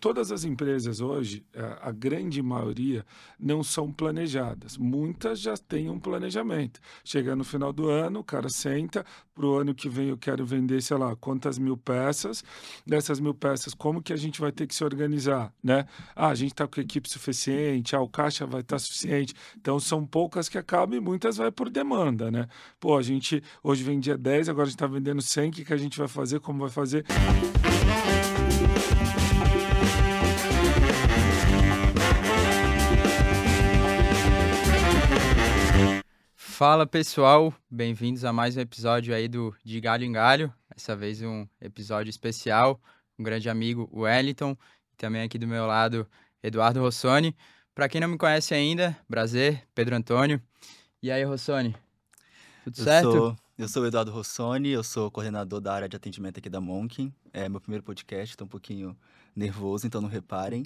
Todas as empresas hoje, é, a grande maioria, não são planejadas. Muitas já têm um planejamento. Chega no final do ano, o cara senta, para o ano que vem eu quero vender, sei lá, quantas mil peças. Dessas mil peças, como que a gente vai ter que se organizar, né? Ah, a gente está com equipe suficiente, ah, o caixa vai estar tá suficiente. Então, são poucas que acabam e muitas vai por demanda, né? Pô, a gente hoje vendia 10, agora a gente está vendendo 100, o que, que a gente vai fazer, como vai fazer? Fala pessoal, bem-vindos a mais um episódio aí do De Galho em Galho. Dessa vez um episódio especial, um grande amigo, o Wellington, e também aqui do meu lado, Eduardo Rossoni. Para quem não me conhece ainda, prazer, Pedro Antônio. E aí, Rossoni? Tudo eu certo? Sou, eu sou o Eduardo Rossoni, eu sou coordenador da área de atendimento aqui da Monk. É meu primeiro podcast, estou um pouquinho nervoso, então não reparem.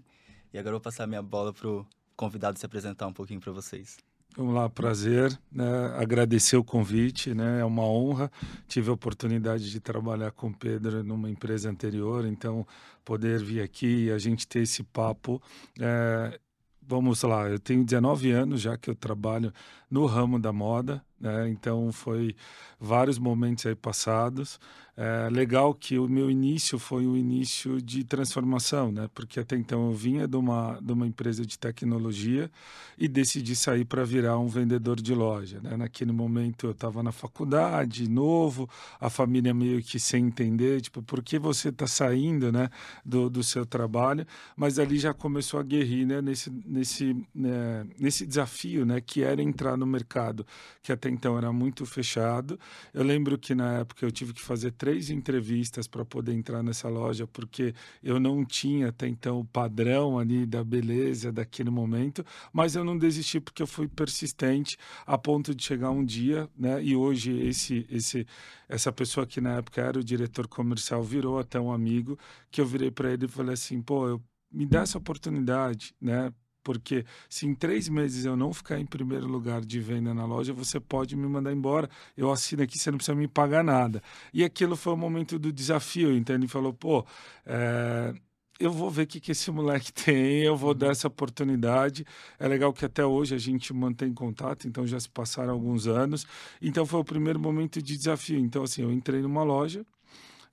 E agora eu vou passar minha bola pro convidado se apresentar um pouquinho para vocês. Vamos lá, prazer, né? agradecer o convite, né? é uma honra. Tive a oportunidade de trabalhar com o Pedro numa empresa anterior, então poder vir aqui e a gente ter esse papo. É... Vamos lá, eu tenho 19 anos já que eu trabalho no ramo da moda, né? então foi vários momentos aí passados. É legal que o meu início foi um início de transformação, né? Porque até então eu vinha de uma, de uma empresa de tecnologia e decidi sair para virar um vendedor de loja, né? Naquele momento eu estava na faculdade, novo, a família meio que sem entender, tipo, por que você está saindo, né? Do, do seu trabalho, mas ali já começou a guerrir, né? Nesse, nesse, né? nesse desafio, né? Que era entrar no mercado, que até então era muito fechado. Eu lembro que na época eu tive que fazer três entrevistas para poder entrar nessa loja, porque eu não tinha até então o padrão ali da beleza daquele momento, mas eu não desisti porque eu fui persistente a ponto de chegar um dia, né? E hoje esse esse essa pessoa que na época era o diretor comercial virou até um amigo que eu virei para ele e falei assim, pô, eu me dá essa oportunidade, né? Porque se em três meses eu não ficar em primeiro lugar de venda na loja, você pode me mandar embora. Eu assino aqui, você não precisa me pagar nada. E aquilo foi o momento do desafio. Então ele falou: pô, é, eu vou ver o que, que esse moleque tem, eu vou dar essa oportunidade. É legal que até hoje a gente mantém contato, então já se passaram alguns anos. Então foi o primeiro momento de desafio. Então, assim, eu entrei numa loja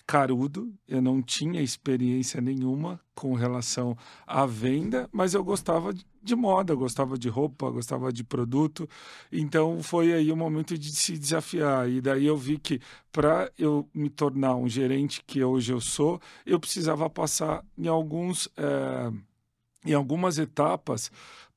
carudo, eu não tinha experiência nenhuma com relação à venda, mas eu gostava de moda, gostava de roupa, gostava de produto, então foi aí o momento de se desafiar. E daí eu vi que para eu me tornar um gerente que hoje eu sou, eu precisava passar em alguns. É, em algumas etapas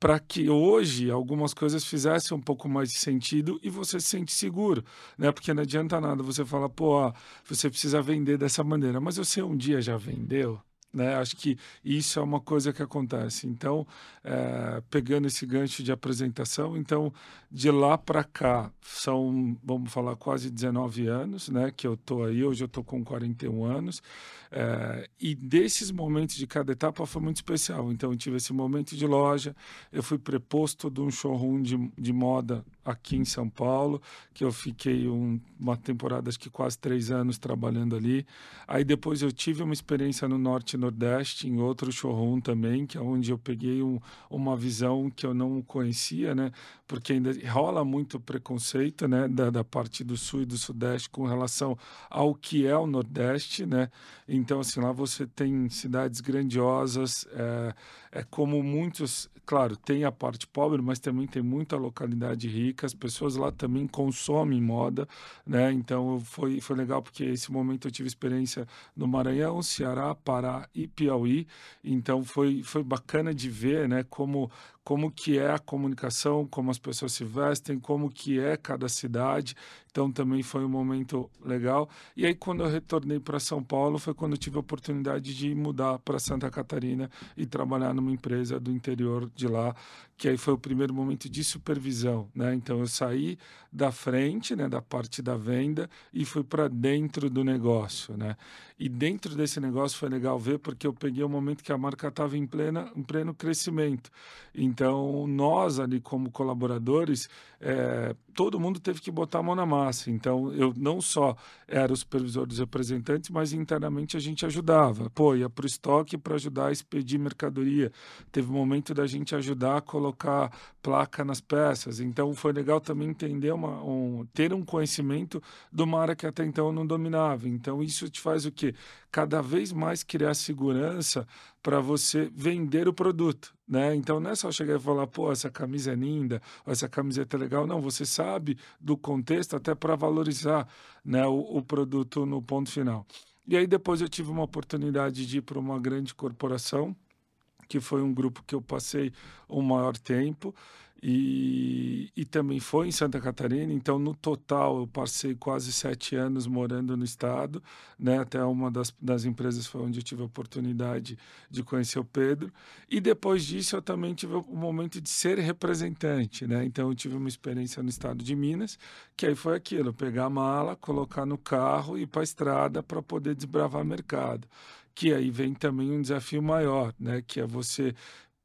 para que hoje algumas coisas fizessem um pouco mais de sentido e você se sente seguro, né? Porque não adianta nada você falar, pô, você precisa vender dessa maneira, mas você um dia já vendeu, né? Acho que isso é uma coisa que acontece. Então, é, pegando esse gancho de apresentação, então de lá para cá são, vamos falar, quase 19 anos, né? Que eu tô aí. Hoje eu tô com 41 anos. É, e desses momentos de cada etapa foi muito especial. Então, eu tive esse momento de loja, eu fui preposto de um showroom de, de moda aqui em São Paulo, que eu fiquei um, uma temporada, acho que quase três anos trabalhando ali. Aí depois eu tive uma experiência no Norte e Nordeste, em outro showroom também, que é onde eu peguei um, uma visão que eu não conhecia, né? Porque ainda rola muito preconceito, né? Da, da parte do Sul e do Sudeste com relação ao que é o Nordeste, né? Então, assim, lá você tem cidades grandiosas, é, é como muitos, claro, tem a parte pobre, mas também tem muita localidade rica, as pessoas lá também consomem moda, né? Então, foi, foi legal porque esse momento eu tive experiência no Maranhão, Ceará, Pará e Piauí, então foi, foi bacana de ver, né, como como que é a comunicação, como as pessoas se vestem, como que é cada cidade. Então também foi um momento legal. E aí quando eu retornei para São Paulo foi quando eu tive a oportunidade de mudar para Santa Catarina e trabalhar numa empresa do interior de lá, que aí foi o primeiro momento de supervisão, né? Então eu saí da frente, né, da parte da venda e fui para dentro do negócio, né? E dentro desse negócio foi legal ver porque eu peguei o momento que a marca estava em plena em pleno crescimento. Então, nós ali como colaboradores, é, todo mundo teve que botar a mão na massa. Então, eu não só era o supervisor dos representantes, mas internamente a gente ajudava. Pô, ia para o estoque para ajudar a expedir mercadoria. Teve um momento da gente ajudar a colocar placa nas peças. Então, foi legal também entender, uma, um, ter um conhecimento de uma área que até então eu não dominava. Então, isso te faz o quê? Cada vez mais criar segurança para você vender o produto, né? Então não é só chegar e falar, pô, essa camisa é linda, essa camiseta é legal. Não, você sabe do contexto até para valorizar né, o, o produto no ponto final. E aí depois eu tive uma oportunidade de ir para uma grande corporação, que foi um grupo que eu passei o maior tempo. E, e também foi em Santa Catarina, então no total eu passei quase sete anos morando no estado, né? Até uma das, das empresas foi onde eu tive a oportunidade de conhecer o Pedro. E depois disso eu também tive o momento de ser representante, né? Então eu tive uma experiência no estado de Minas, que aí foi aquilo: pegar a mala, colocar no carro e ir para a estrada para poder desbravar mercado que aí vem também um desafio maior, né? Que é você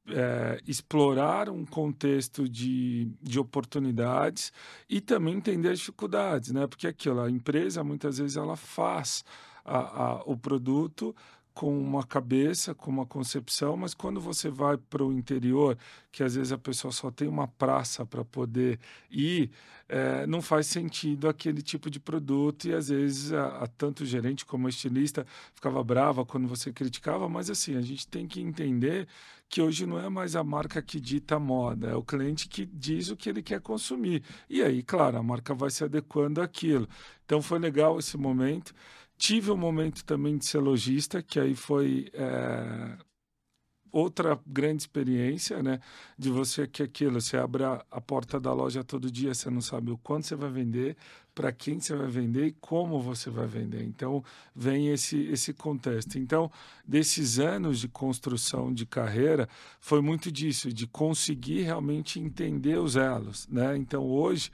é, explorar um contexto de, de oportunidades e também entender as dificuldades, né? Porque aquilo, a empresa muitas vezes ela faz a, a, o produto com uma cabeça, com uma concepção, mas quando você vai para o interior, que às vezes a pessoa só tem uma praça para poder ir, é, não faz sentido aquele tipo de produto e às vezes a, a tanto o gerente como a estilista ficava brava quando você criticava, mas assim, a gente tem que entender que hoje não é mais a marca que dita a moda, é o cliente que diz o que ele quer consumir. E aí, claro, a marca vai se adequando àquilo. Então foi legal esse momento. Tive um momento também de ser lojista, que aí foi é, outra grande experiência, né? De você que aquilo, você abre a, a, porta da loja todo dia, você não sabe o quanto você vai vender, para quem você vai vender e como você vai vender. Então, vem esse, esse contexto. Então, desses anos de construção de carreira, foi muito disso, de conseguir realmente entender os elos, né? Então, hoje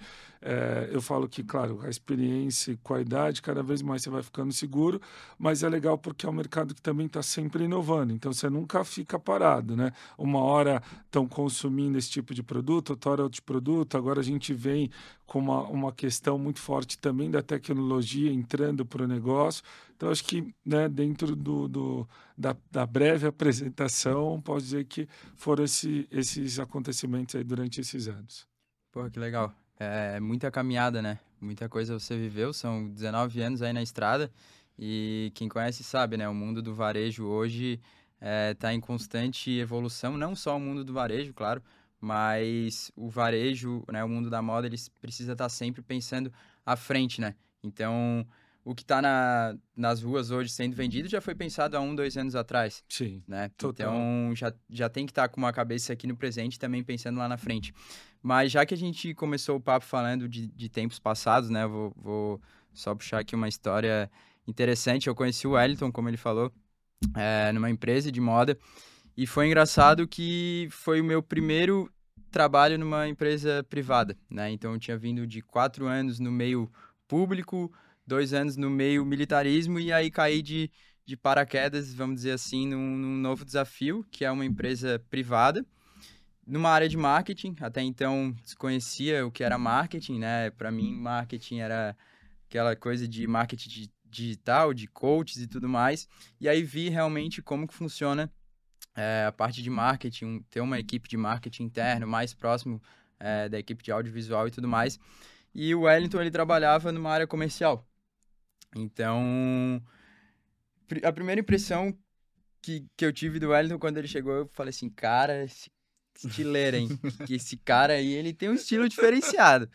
é, eu falo que, claro, a experiência com a idade, cada vez mais você vai ficando seguro, mas é legal porque é um mercado que também está sempre inovando, então você nunca fica parado, né? Uma hora estão consumindo esse tipo de produto, outra hora outro produto, agora a gente vem com uma, uma questão muito forte também da tecnologia entrando para o negócio. Então, acho que né, dentro do, do da, da, breve apresentação, posso dizer que foram esse, esses acontecimentos aí durante esses anos. Pô, que legal é muita caminhada, né? Muita coisa você viveu, são 19 anos aí na estrada e quem conhece sabe, né? O mundo do varejo hoje está é, tá em constante evolução, não só o mundo do varejo, claro, mas o varejo, né? O mundo da moda, ele precisa estar tá sempre pensando à frente, né? Então, o que está na, nas ruas hoje sendo vendido já foi pensado há um, dois anos atrás. Sim. Né? Então já, já tem que estar tá com uma cabeça aqui no presente também pensando lá na frente. Mas já que a gente começou o papo falando de, de tempos passados, né? Vou, vou só puxar aqui uma história interessante. Eu conheci o Wellington, como ele falou, é, numa empresa de moda. E foi engraçado que foi o meu primeiro trabalho numa empresa privada, né? Então eu tinha vindo de quatro anos no meio público, dois anos no meio militarismo e aí caí de, de paraquedas, vamos dizer assim, num, num novo desafio, que é uma empresa privada, numa área de marketing. Até então desconhecia o que era marketing, né? Para mim, marketing era aquela coisa de marketing digital, de coaches e tudo mais. E aí vi realmente como que funciona é, a parte de marketing, ter uma equipe de marketing interno mais próximo é, da equipe de audiovisual e tudo mais. E o Wellington ele trabalhava numa área comercial. Então, a primeira impressão que, que eu tive do Wellington quando ele chegou, eu falei assim, cara, esse estileiro, hein? que esse cara aí, ele tem um estilo diferenciado.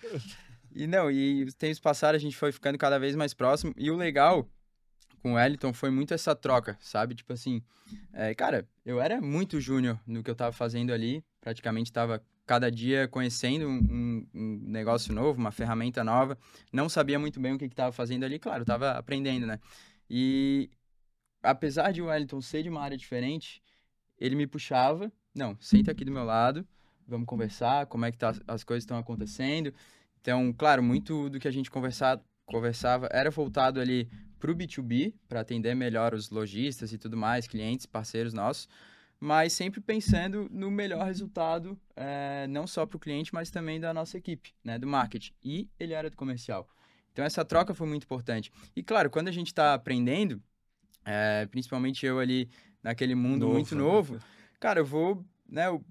E não, e os tempos passaram, a gente foi ficando cada vez mais próximo. E o legal com o Wellington foi muito essa troca, sabe? Tipo assim, é, cara, eu era muito júnior no que eu tava fazendo ali, praticamente tava cada dia conhecendo um, um, negócio novo, uma ferramenta nova. Não sabia muito bem o que estava fazendo ali, claro, estava aprendendo, né? E apesar de o Wellington ser de uma área diferente, ele me puxava, não, senta aqui do meu lado, vamos conversar, como é que tá, as coisas estão acontecendo. Então, claro, muito do que a gente conversava, conversava era voltado ali para o B2B, para atender melhor os lojistas e tudo mais, clientes, parceiros nossos. mas sempre pensando no melhor resultado, é, não só para o cliente, mas também da nossa equipe, né, do marketing. E ele era do comercial. Então essa troca foi muito importante. E claro, quando a gente está aprendendo, é, principalmente eu ali naquele mundo novo, muito novo, né? cara, eu vou, né, eu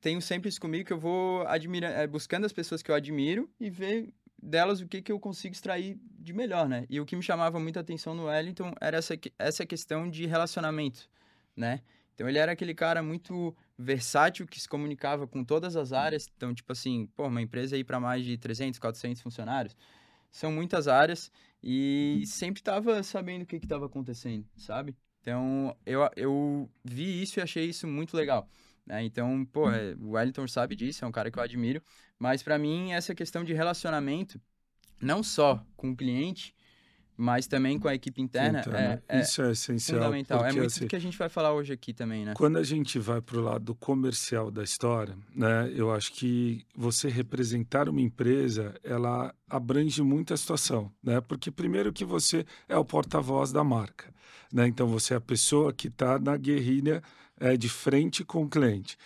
tenho sempre isso comigo que eu vou admira, é, buscando as pessoas que eu admiro e ver delas o que, que eu consigo extrair de melhor, né? E o que me chamava muita atenção no Wellington era essa, essa questão de relacionamento, né? Então ele era aquele cara muito versátil que se comunicava com todas as áreas. Então, tipo assim, pô, uma empresa aí para mais de 300, 400 funcionários, são muitas áreas e sempre estava sabendo o que estava acontecendo, sabe? Então, eu, eu vi isso e achei isso muito legal. Né? Então, pô, é, o Wellington sabe disso, é um cara que eu admiro. Mas para mim, essa questão de relacionamento, não só com o cliente, mas também com a equipe interna, então, é, é, isso é essencial. Fundamental. Porque, é muito assim, do que a gente vai falar hoje aqui também, né? Quando a gente vai para o lado comercial da história, né, eu acho que você representar uma empresa, ela abrange muita situação, né? Porque primeiro que você é o porta-voz da marca, né? Então você é a pessoa que está na guerrilha é, de frente com o cliente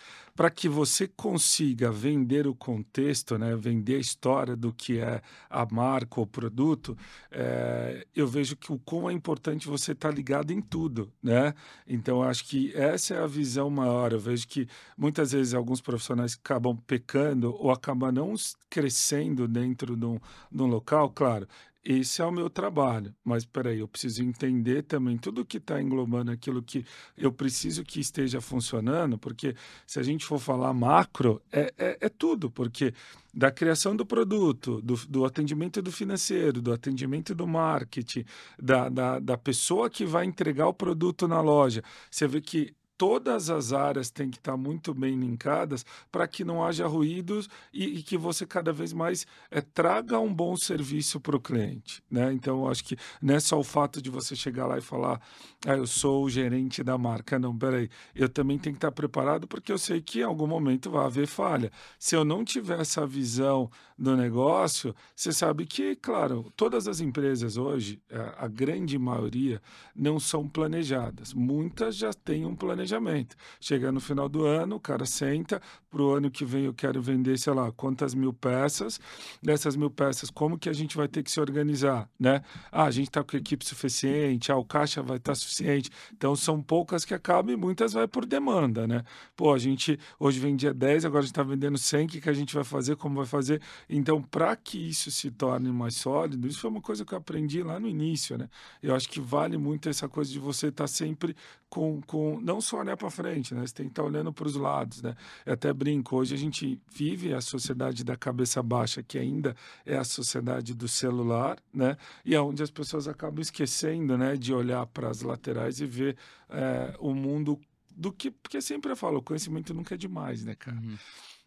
para que você consiga vender o contexto, né, vender a história do que é a marca ou produto, é, eu vejo que o quão é importante você estar tá ligado em tudo, né? Então acho que essa é a visão maior. Eu vejo que muitas vezes alguns profissionais acabam pecando ou acabam não crescendo dentro de um, de um local, claro esse é o meu trabalho. Mas peraí, eu preciso entender também tudo que está englobando aquilo que eu preciso que esteja funcionando, porque se a gente for falar macro, é, é, é tudo, porque da criação do produto, do, do, atendimento do financeiro, do atendimento do marketing, da, da, da pessoa que vai entregar o produto na loja, você vê que todas as áreas têm que estar muito bem linkadas para que não haja ruídos e, e, que você cada vez mais é, traga um bom serviço para o cliente. Né? Então, acho que não é só o fato de você chegar lá e falar, ah, eu sou o gerente da marca. Não, peraí, eu também tenho que estar preparado porque eu sei que em algum momento vai haver falha. Se eu não tiver essa visão do negócio, você sabe que, claro, todas as empresas hoje, é, a grande maioria, não são planejadas. Muitas já têm um planejamento planejamento. Chega no final do ano, o cara senta, para o ano que vem eu quero vender, sei lá, quantas mil peças. Dessas mil peças, como que a gente vai ter que se organizar, né? Ah, a gente está com equipe suficiente, ah, o caixa vai estar tá suficiente. Então, são poucas que acabam e muitas vai por demanda, né? Pô, a gente hoje vendia 10, agora a gente está vendendo 100, o que, que a gente vai fazer, como vai fazer? Então, para que isso se torne mais sólido, isso foi uma coisa que eu aprendi lá no início, né? Eu acho que vale muito essa coisa de você estar tá sempre com, com não só olhar para frente, né? Você tem que estar tá olhando para os lados, né? Eu até brinco, hoje a gente vive a sociedade da cabeça baixa, que ainda é a sociedade do celular, né? E é onde as pessoas acabam esquecendo, né, de olhar para as laterais e ver é, o mundo do que, porque sempre eu falo, o conhecimento nunca é demais, né, cara? Uhum.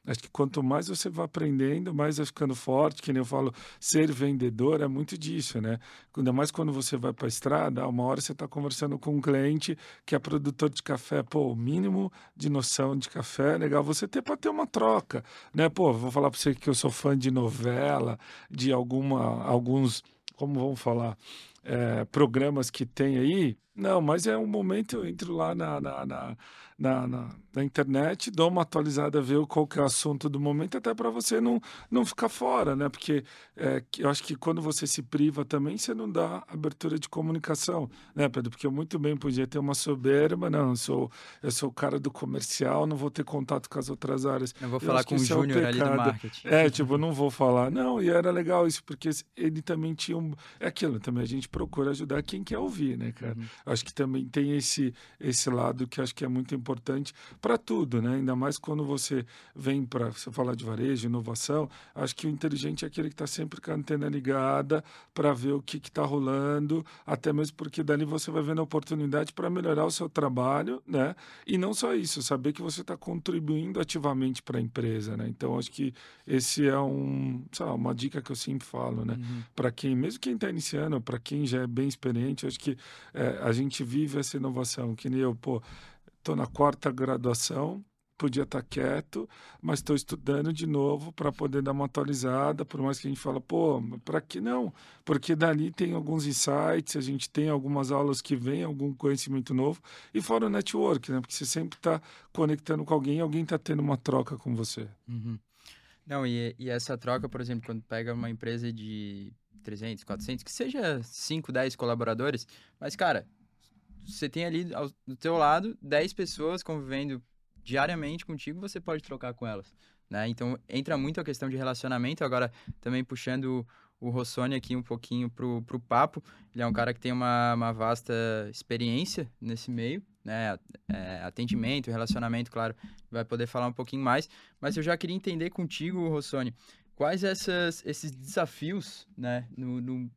Acho que quanto mais você vai aprendendo, mais vai ficando forte. Que nem eu falo, ser vendedor é muito disso, né? Ainda mais quando você vai para a estrada, uma hora você está conversando com um cliente que é produtor de café. Pô, o mínimo de noção de café é legal você ter para ter uma troca, né? Pô, vou falar para você que eu sou fã de novela, de alguma, alguns, como vamos falar, é, programas que tem aí. Não, mas é um momento, eu entro lá na, na, na na, na, na, internet, dou uma atualizada, ver qual que é o assunto do momento, até para você não, não ficar fora, né? Porque é, eu acho que quando você se priva também, você não dá abertura de comunicação, né, Pedro? Porque eu muito bem podia ter uma soberba, não, eu sou, eu sou o cara do comercial, não vou ter contato com as outras áreas. Eu vou falar eu com o Júnior é ali do marketing. É, tipo, não vou falar. Não, e era legal isso, porque ele também tinha um... É aquilo, também a gente procura ajudar quem quer ouvir, né, cara? Uhum. Acho que também tem esse, esse lado que acho que é muito importante importante para tudo, né? Ainda mais quando você vem para você falar de varejo, inovação. Acho que o inteligente é aquele que está sempre com a antena ligada para ver o que está rolando, até mesmo porque dali você vai vendo a oportunidade para melhorar o seu trabalho, né? E não só isso, saber que você está contribuindo ativamente para a empresa, né? Então acho que esse é um, lá, uma dica que eu sempre falo, né? Uhum. Para quem, mesmo quem está iniciando, para quem já é bem experiente, acho que é, a gente vive essa inovação, que nem eu, pô, estou na quarta graduação, podia estar tá quieto, mas estou estudando de novo para poder dar uma atualizada, por mais que a gente fala, pô, para que não? Porque dali tem alguns insights, a gente tem algumas aulas que vem, algum conhecimento novo, e fora o network, né? Porque você sempre está conectando com alguém, alguém está tendo uma troca com você. Uhum. Não, e, e essa troca, por exemplo, quando pega uma empresa de 300, 400, que seja 5, 10 colaboradores, mas, cara, você tem ali ao, do teu lado 10 pessoas convivendo diariamente contigo, você pode trocar com elas, né? Então, entra muito a questão de relacionamento, agora também puxando o Rossoni aqui um pouquinho pro, pro papo, ele é um cara que tem uma, uma vasta experiência nesse meio, né? É, atendimento, relacionamento, claro, vai poder falar um pouquinho mais, mas eu já queria entender contigo, Rossoni, quais essas, esses desafios, né, no, no,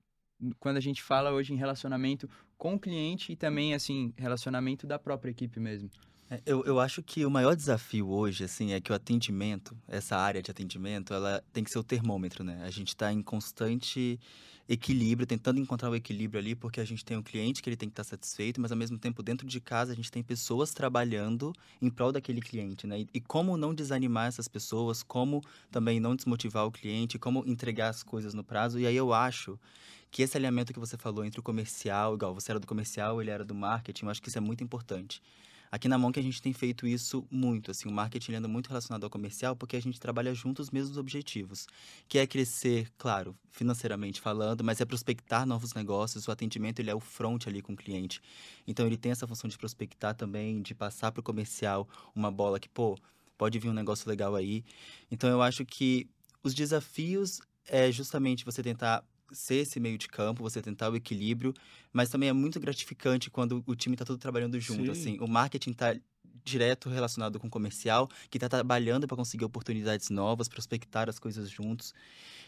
quando a gente fala hoje em relacionamento com o cliente e também, assim, relacionamento da própria equipe mesmo. É, eu, eu acho que o maior desafio hoje, assim, é que o atendimento, essa área de atendimento, ela tem que ser o termômetro, né? A gente está em constante equilíbrio, tentando encontrar o equilíbrio ali, porque a gente tem um cliente que ele tem que estar tá satisfeito, mas ao mesmo tempo dentro de casa a gente tem pessoas trabalhando em prol daquele cliente, né? E, e como não desanimar essas pessoas, como também não desmotivar o cliente, como entregar as coisas no prazo. E aí eu acho que esse alinhamento que você falou entre o comercial, igual você era do comercial, ele era do marketing, eu acho que isso é muito importante. Aqui na Monk a gente tem feito isso muito, assim, o marketing anda muito relacionado ao comercial porque a gente trabalha junto os mesmos objetivos, que é crescer, claro, financeiramente falando, mas é prospectar novos negócios, o atendimento ele é o front ali com o cliente. Então ele tem essa função de prospectar também, de passar para o comercial uma bola que, pô, pode vir um negócio legal aí. Então eu acho que os desafios é justamente você tentar ser esse meio de campo, você tentar o equilíbrio, mas também é muito gratificante quando o time está todo trabalhando junto, Sim. assim. O marketing está direto relacionado com o comercial, que está trabalhando para conseguir oportunidades novas, prospectar as coisas juntos.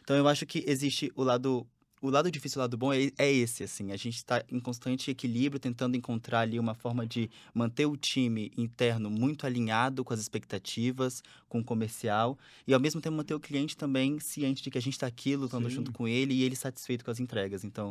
Então eu acho que existe o lado o lado difícil e o lado bom é, é esse, assim. A gente está em constante equilíbrio, tentando encontrar ali uma forma de manter o time interno muito alinhado com as expectativas, com o comercial, e ao mesmo tempo manter o cliente também ciente de que a gente está aqui lutando Sim. junto com ele e ele satisfeito com as entregas. Então,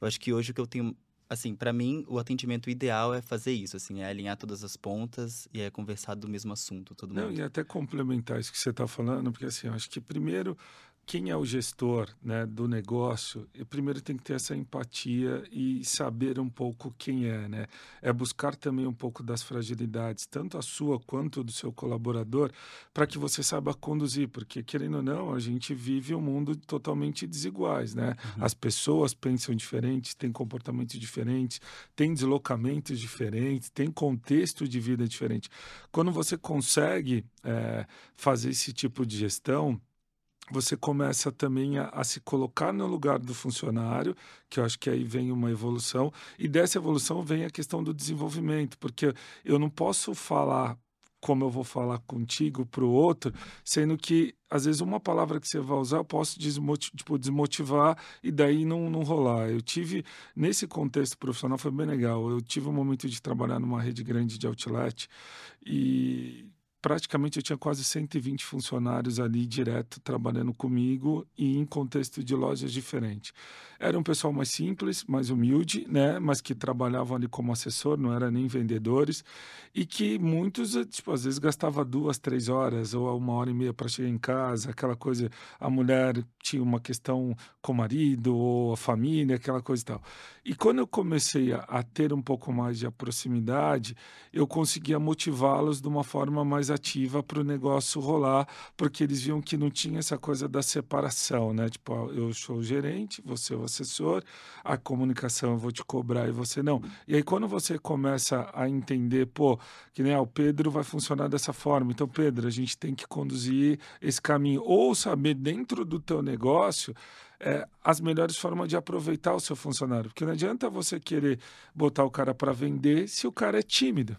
eu acho que hoje o que eu tenho assim, para mim, o atendimento ideal é fazer isso, assim, é alinhar todas as pontas e é conversar do mesmo assunto, todo mundo. Não, e até complementar isso que você está falando, porque assim, eu acho que primeiro quem é o gestor né, do negócio, primeiro tem que ter essa empatia e saber um pouco quem é, né? É buscar também um pouco das fragilidades, tanto a sua quanto do seu colaborador, para que você saiba conduzir, porque querendo ou não, a gente vive um mundo totalmente desiguais, né? Uhum. As pessoas pensam diferentes, têm comportamentos diferentes, têm deslocamentos diferentes, têm contexto de vida diferente. Quando você consegue é, fazer esse tipo de gestão, você começa também a, a, se colocar no lugar do funcionário, que eu acho que aí vem uma evolução, e dessa evolução vem a questão do desenvolvimento, porque eu não posso falar como eu vou falar contigo para o outro, sendo que às vezes uma palavra que você vai usar eu posso desmotiv tipo, desmotivar e daí não, não rolar. Eu tive, nesse contexto profissional, foi bem legal. Eu tive um momento de trabalhar numa rede grande de outlet e praticamente eu tinha quase 120 funcionários ali direto trabalhando comigo e em contexto de lojas diferentes. Era um pessoal mais simples, mais humilde, né, mas que trabalhavam ali como assessor, não era nem vendedores e que muitos, tipo, às vezes gastava duas, três horas ou uma hora e meia para chegar em casa, aquela coisa, a mulher tinha uma questão com o marido ou a família, aquela coisa e tal. E quando eu comecei a, a ter um pouco mais de proximidade, eu conseguia motivá-los de uma forma mais ativa para o negócio rolar, porque eles viam que não tinha essa coisa da separação, né? Tipo, eu sou o gerente, você é o assessor, a comunicação eu vou te cobrar e você não. E aí quando você começa a entender, pô, que nem ah, o Pedro vai funcionar dessa forma, então Pedro, a gente tem que conduzir esse caminho ou saber dentro do teu negócio é, as melhores formas de aproveitar o seu funcionário. Porque não adianta você querer botar o cara para vender se o cara é tímido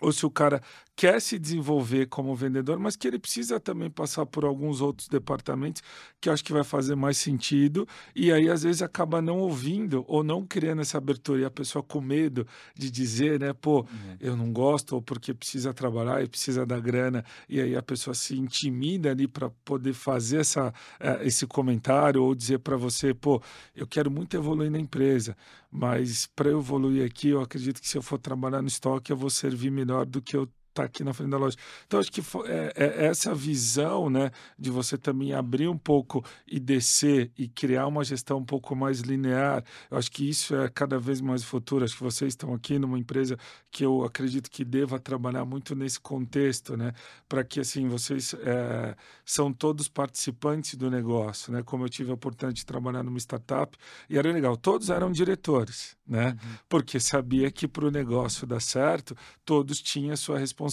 ou se o cara quer se desenvolver como vendedor, mas que ele precisa também passar por alguns outros departamentos que acho que vai fazer mais sentido, e aí às vezes acaba não ouvindo ou não criando essa abertura, e a pessoa com medo de dizer, né, pô, uhum. eu não gosto, ou porque precisa trabalhar e precisa da grana, e aí a pessoa se intimida ali para poder fazer essa, eh, esse comentário, ou dizer para você, pô, eu quero muito evoluir na empresa, mas para eu evoluir aqui, eu acredito que se eu for trabalhar no estoque, eu vou servir melhor do que eu tá aqui na frente da loja. Então, acho que é, é essa visão, né, de você também abrir um pouco e descer e criar uma gestão um pouco mais linear. Eu acho que isso é cada vez mais futuro. Acho que vocês estão aqui numa empresa que eu acredito que deva trabalhar muito nesse contexto, né, para que assim vocês é, são todos participantes do negócio, né? Como eu tive a oportunidade de trabalhar numa startup e era legal, todos eram diretores, né? Uhum. Porque sabia que para o negócio dar certo, todos tinham a sua responsabilidade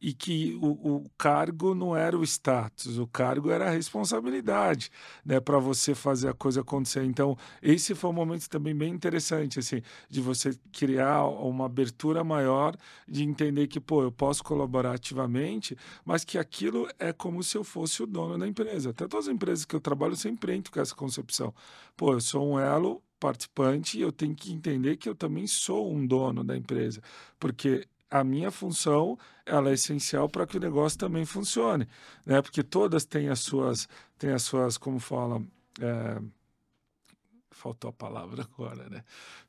e que o, o cargo não era o status, o cargo era a responsabilidade, né? Para você fazer a coisa acontecer. Então, esse foi um momento também bem interessante, assim, de você criar uma abertura maior, de entender que, pô, eu posso colaborar ativamente, mas que aquilo é como se eu fosse o dono da empresa. Até todas as empresas que eu trabalho, eu sempre entro com essa concepção. Pô, eu sou um elo participante eu tenho que entender que eu também sou um dono da empresa, porque a minha função ela é essencial para que o negócio também funcione, né? Porque todas têm as suas, têm as suas, como fala, é, faltou a palavra agora, né?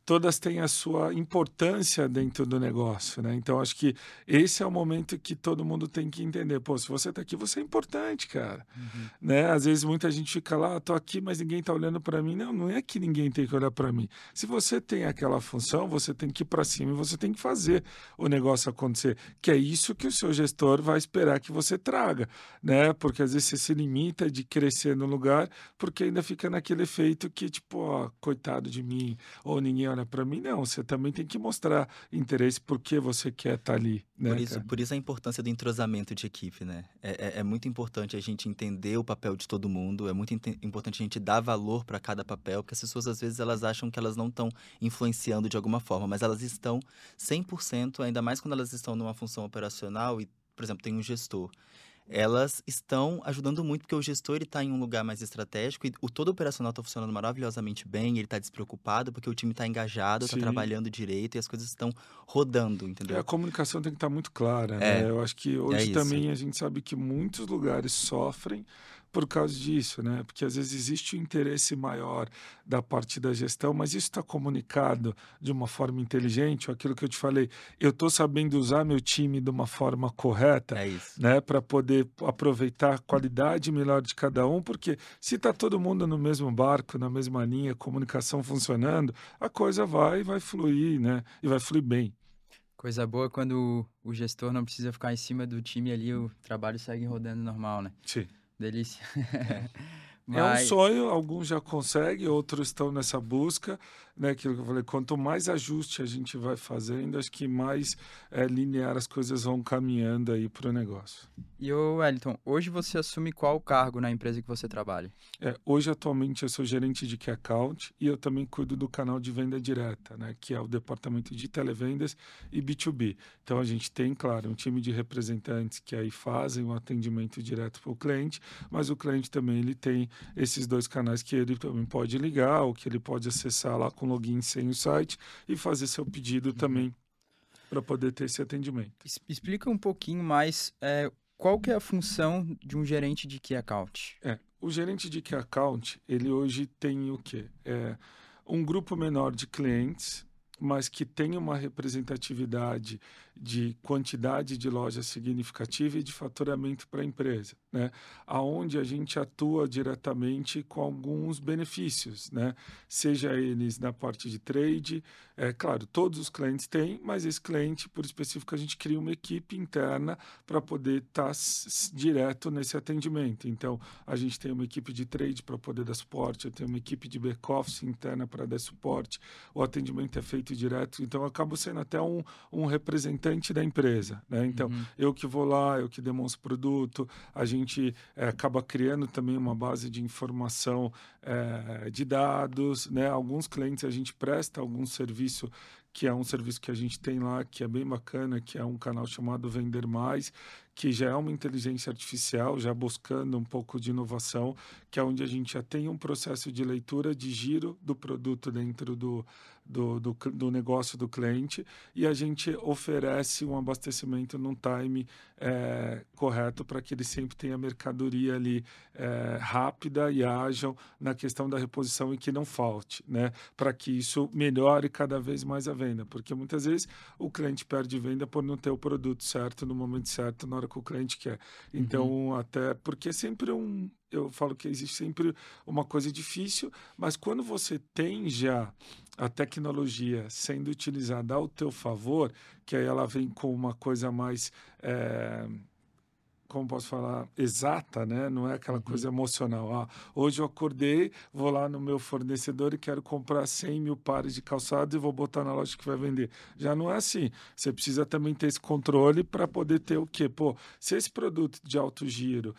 Todas têm a sua importância dentro do negócio, né? Então acho que esse é o momento que todo mundo tem que entender. Pô, se você está aqui, você é importante, cara, uhum. né? Às vezes muita gente fica lá, tô aqui, mas ninguém está olhando para mim. Não, não é que ninguém tem que olhar para mim. Se você tem aquela função, você tem que ir para cima e você tem que fazer o negócio acontecer. Que é isso que o seu gestor vai esperar que você traga, né? Porque às vezes você se limita de crescer no lugar, porque ainda fica naquele efeito que tipo, ó, coitado de mim, ou ninguém olha para mim. Não, você também tem que mostrar interesse porque você quer estar tá ali. Né, por, isso, por isso a importância do entrosamento de equipe, né? É, é, é, muito importante a gente entender o papel de todo mundo, é muito importante a gente dar valor para cada papel, porque as pessoas às vezes elas acham que elas não estão influenciando de alguma forma, mas elas estão 100%, ainda mais quando elas estão numa função operacional e, por exemplo, tem um gestor elas estão ajudando muito, porque o gestor está em um lugar mais estratégico e o todo operacional está funcionando maravilhosamente bem, ele está despreocupado, porque o time está engajado, está trabalhando direito e as coisas estão rodando, entendeu? É, a comunicação tem que estar tá muito clara, é, né? Eu acho que hoje é também a gente sabe que muitos lugares sofrem por causa disso, né? Porque às vezes existe um interesse maior da parte da gestão, mas isso está comunicado de uma forma inteligente, aquilo que eu te falei, eu estou sabendo usar meu time de uma forma correta, é né? Para poder aproveitar a qualidade melhor de cada um, porque se está todo mundo no mesmo barco, na mesma linha, comunicação funcionando, a coisa vai, vai fluir, né? E vai fluir bem. Coisa boa quando o gestor não precisa ficar em cima do time ali, o trabalho segue rodando normal, né? Sim. Delícia. Mas... É um sonho, alguns já conseguem, outros estão nessa busca, né? Aquilo que eu falei, quanto mais ajuste a gente vai fazendo, acho que mais é, linear as coisas vão caminhando aí para o negócio. E o Wellington, hoje você assume qual cargo na empresa que você trabalha? É, hoje, atualmente, eu sou gerente de Key Account e eu também cuido do canal de venda direta, né? Que é o departamento de televendas e B2B. Então, a gente tem, claro, um time de representantes que aí fazem o atendimento direto para o cliente, mas o cliente também ele tem esses dois canais que ele também pode ligar ou que ele pode acessar lá com login sem o site e fazer seu pedido uhum. também para poder ter esse atendimento. Explica um pouquinho mais é, qual que é a função de um gerente de Key Account. É, o gerente de Key Account, ele hoje tem o quê? É um grupo menor de clientes, mas que tem uma representatividade de quantidade de lojas significativa e de faturamento para a empresa, né? Aonde a gente atua diretamente com alguns benefícios, né? Seja eles na parte de trade, é claro, todos os clientes têm, mas esse cliente, por específico, a gente cria uma equipe interna para poder estar tá direto nesse atendimento. Então, a gente tem uma equipe de trade para poder dar suporte, eu tenho uma equipe de back-office interna para dar suporte, o atendimento é feito direto, então eu acabo sendo até um, um representante representante da empresa, né? Então, uhum. eu que vou lá, eu que demonstro produto, a gente é, acaba criando também uma base de informação é, de dados, né? Alguns clientes a gente presta algum serviço que é um serviço que a gente tem lá, que é bem bacana, que é um canal chamado Vender Mais, que já é uma inteligência artificial, já buscando um pouco de inovação, que é onde a gente já tem um processo de leitura de giro do produto dentro do, do, do, do, negócio do cliente e a gente oferece um abastecimento num time é, correto para que ele sempre tenha mercadoria ali é, rápida e ágil na questão da reposição e que não falte, né? Para que isso melhore cada vez mais a venda, porque muitas vezes o cliente perde venda por não ter o produto certo no momento certo, na hora que o cliente quer. Então, uhum. até porque é sempre um, eu falo que existe sempre uma coisa difícil, mas quando você tem já a tecnologia sendo utilizada ao teu favor, que aí ela vem com uma coisa mais é, como posso falar, exata, né? Não é aquela uhum. coisa emocional. Ah, hoje eu acordei, vou lá no meu fornecedor e quero comprar 100 mil pares de calçado e vou botar na loja que vai vender. Já não é assim. Você precisa também ter esse controle para poder ter o quê? Pô, se esse produto de alto giro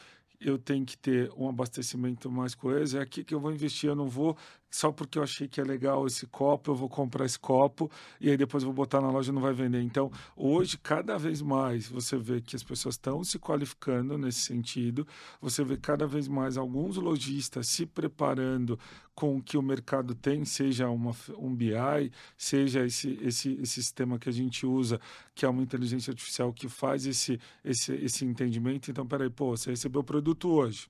eu tenho que ter um abastecimento mais coeso, é aqui que eu vou investir, eu não vou só porque eu achei que é legal esse copo, eu vou comprar esse copo e aí depois vou botar na loja e não vai vender. Então, hoje, cada vez mais, você vê que as pessoas estão se qualificando nesse sentido, você vê cada vez mais alguns lojistas se preparando com o que o mercado tem, seja uma, um BI, seja esse, esse, esse sistema que a gente usa, que é uma inteligência artificial que faz esse, esse, esse entendimento. Então, peraí, pô, você recebeu o produto hoje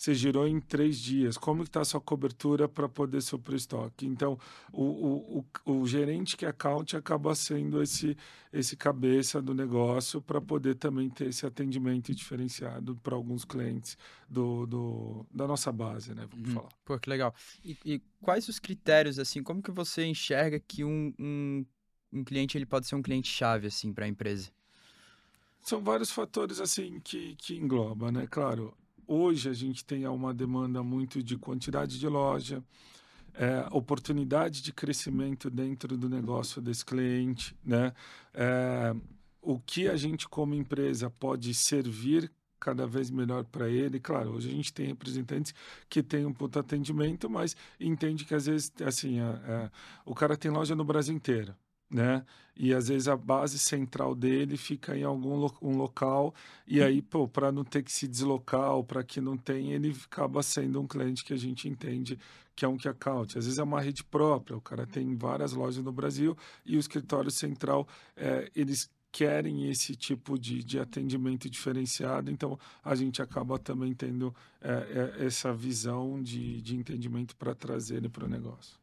você girou em três dias. Como está a sua cobertura para poder suprir estoque? Então, o, o, o, o, gerente que é account acaba sendo esse, esse cabeça do negócio para poder também ter esse atendimento diferenciado para alguns clientes do, do, da nossa base, né? Vamos uhum. falar. Pô, que legal. E, e, quais os critérios, assim, como que você enxerga que um, um, um cliente ele pode ser um cliente-chave, assim, para a empresa? São vários fatores, assim, que, que engloba, né? Claro, Hoje a gente tem uma demanda muito de quantidade de loja, é, oportunidade de crescimento dentro do negócio desse cliente, né? É, o que a gente como empresa pode servir cada vez melhor para ele. Claro, hoje a gente tem representantes que têm um puto atendimento, mas entende que às vezes assim, é, é, o cara tem loja no Brasil inteiro né? E às vezes a base central dele fica em algum lo um local e aí, pô, para não ter que se deslocar ou para que não tenha, ele acaba sendo um cliente que a gente entende que é um key account. Às vezes é uma rede própria, o cara tem várias lojas no Brasil e o escritório central, é, eles querem esse tipo de, de atendimento diferenciado, então a gente acaba também tendo é, é, essa visão de, de entendimento para trazer ele para o negócio.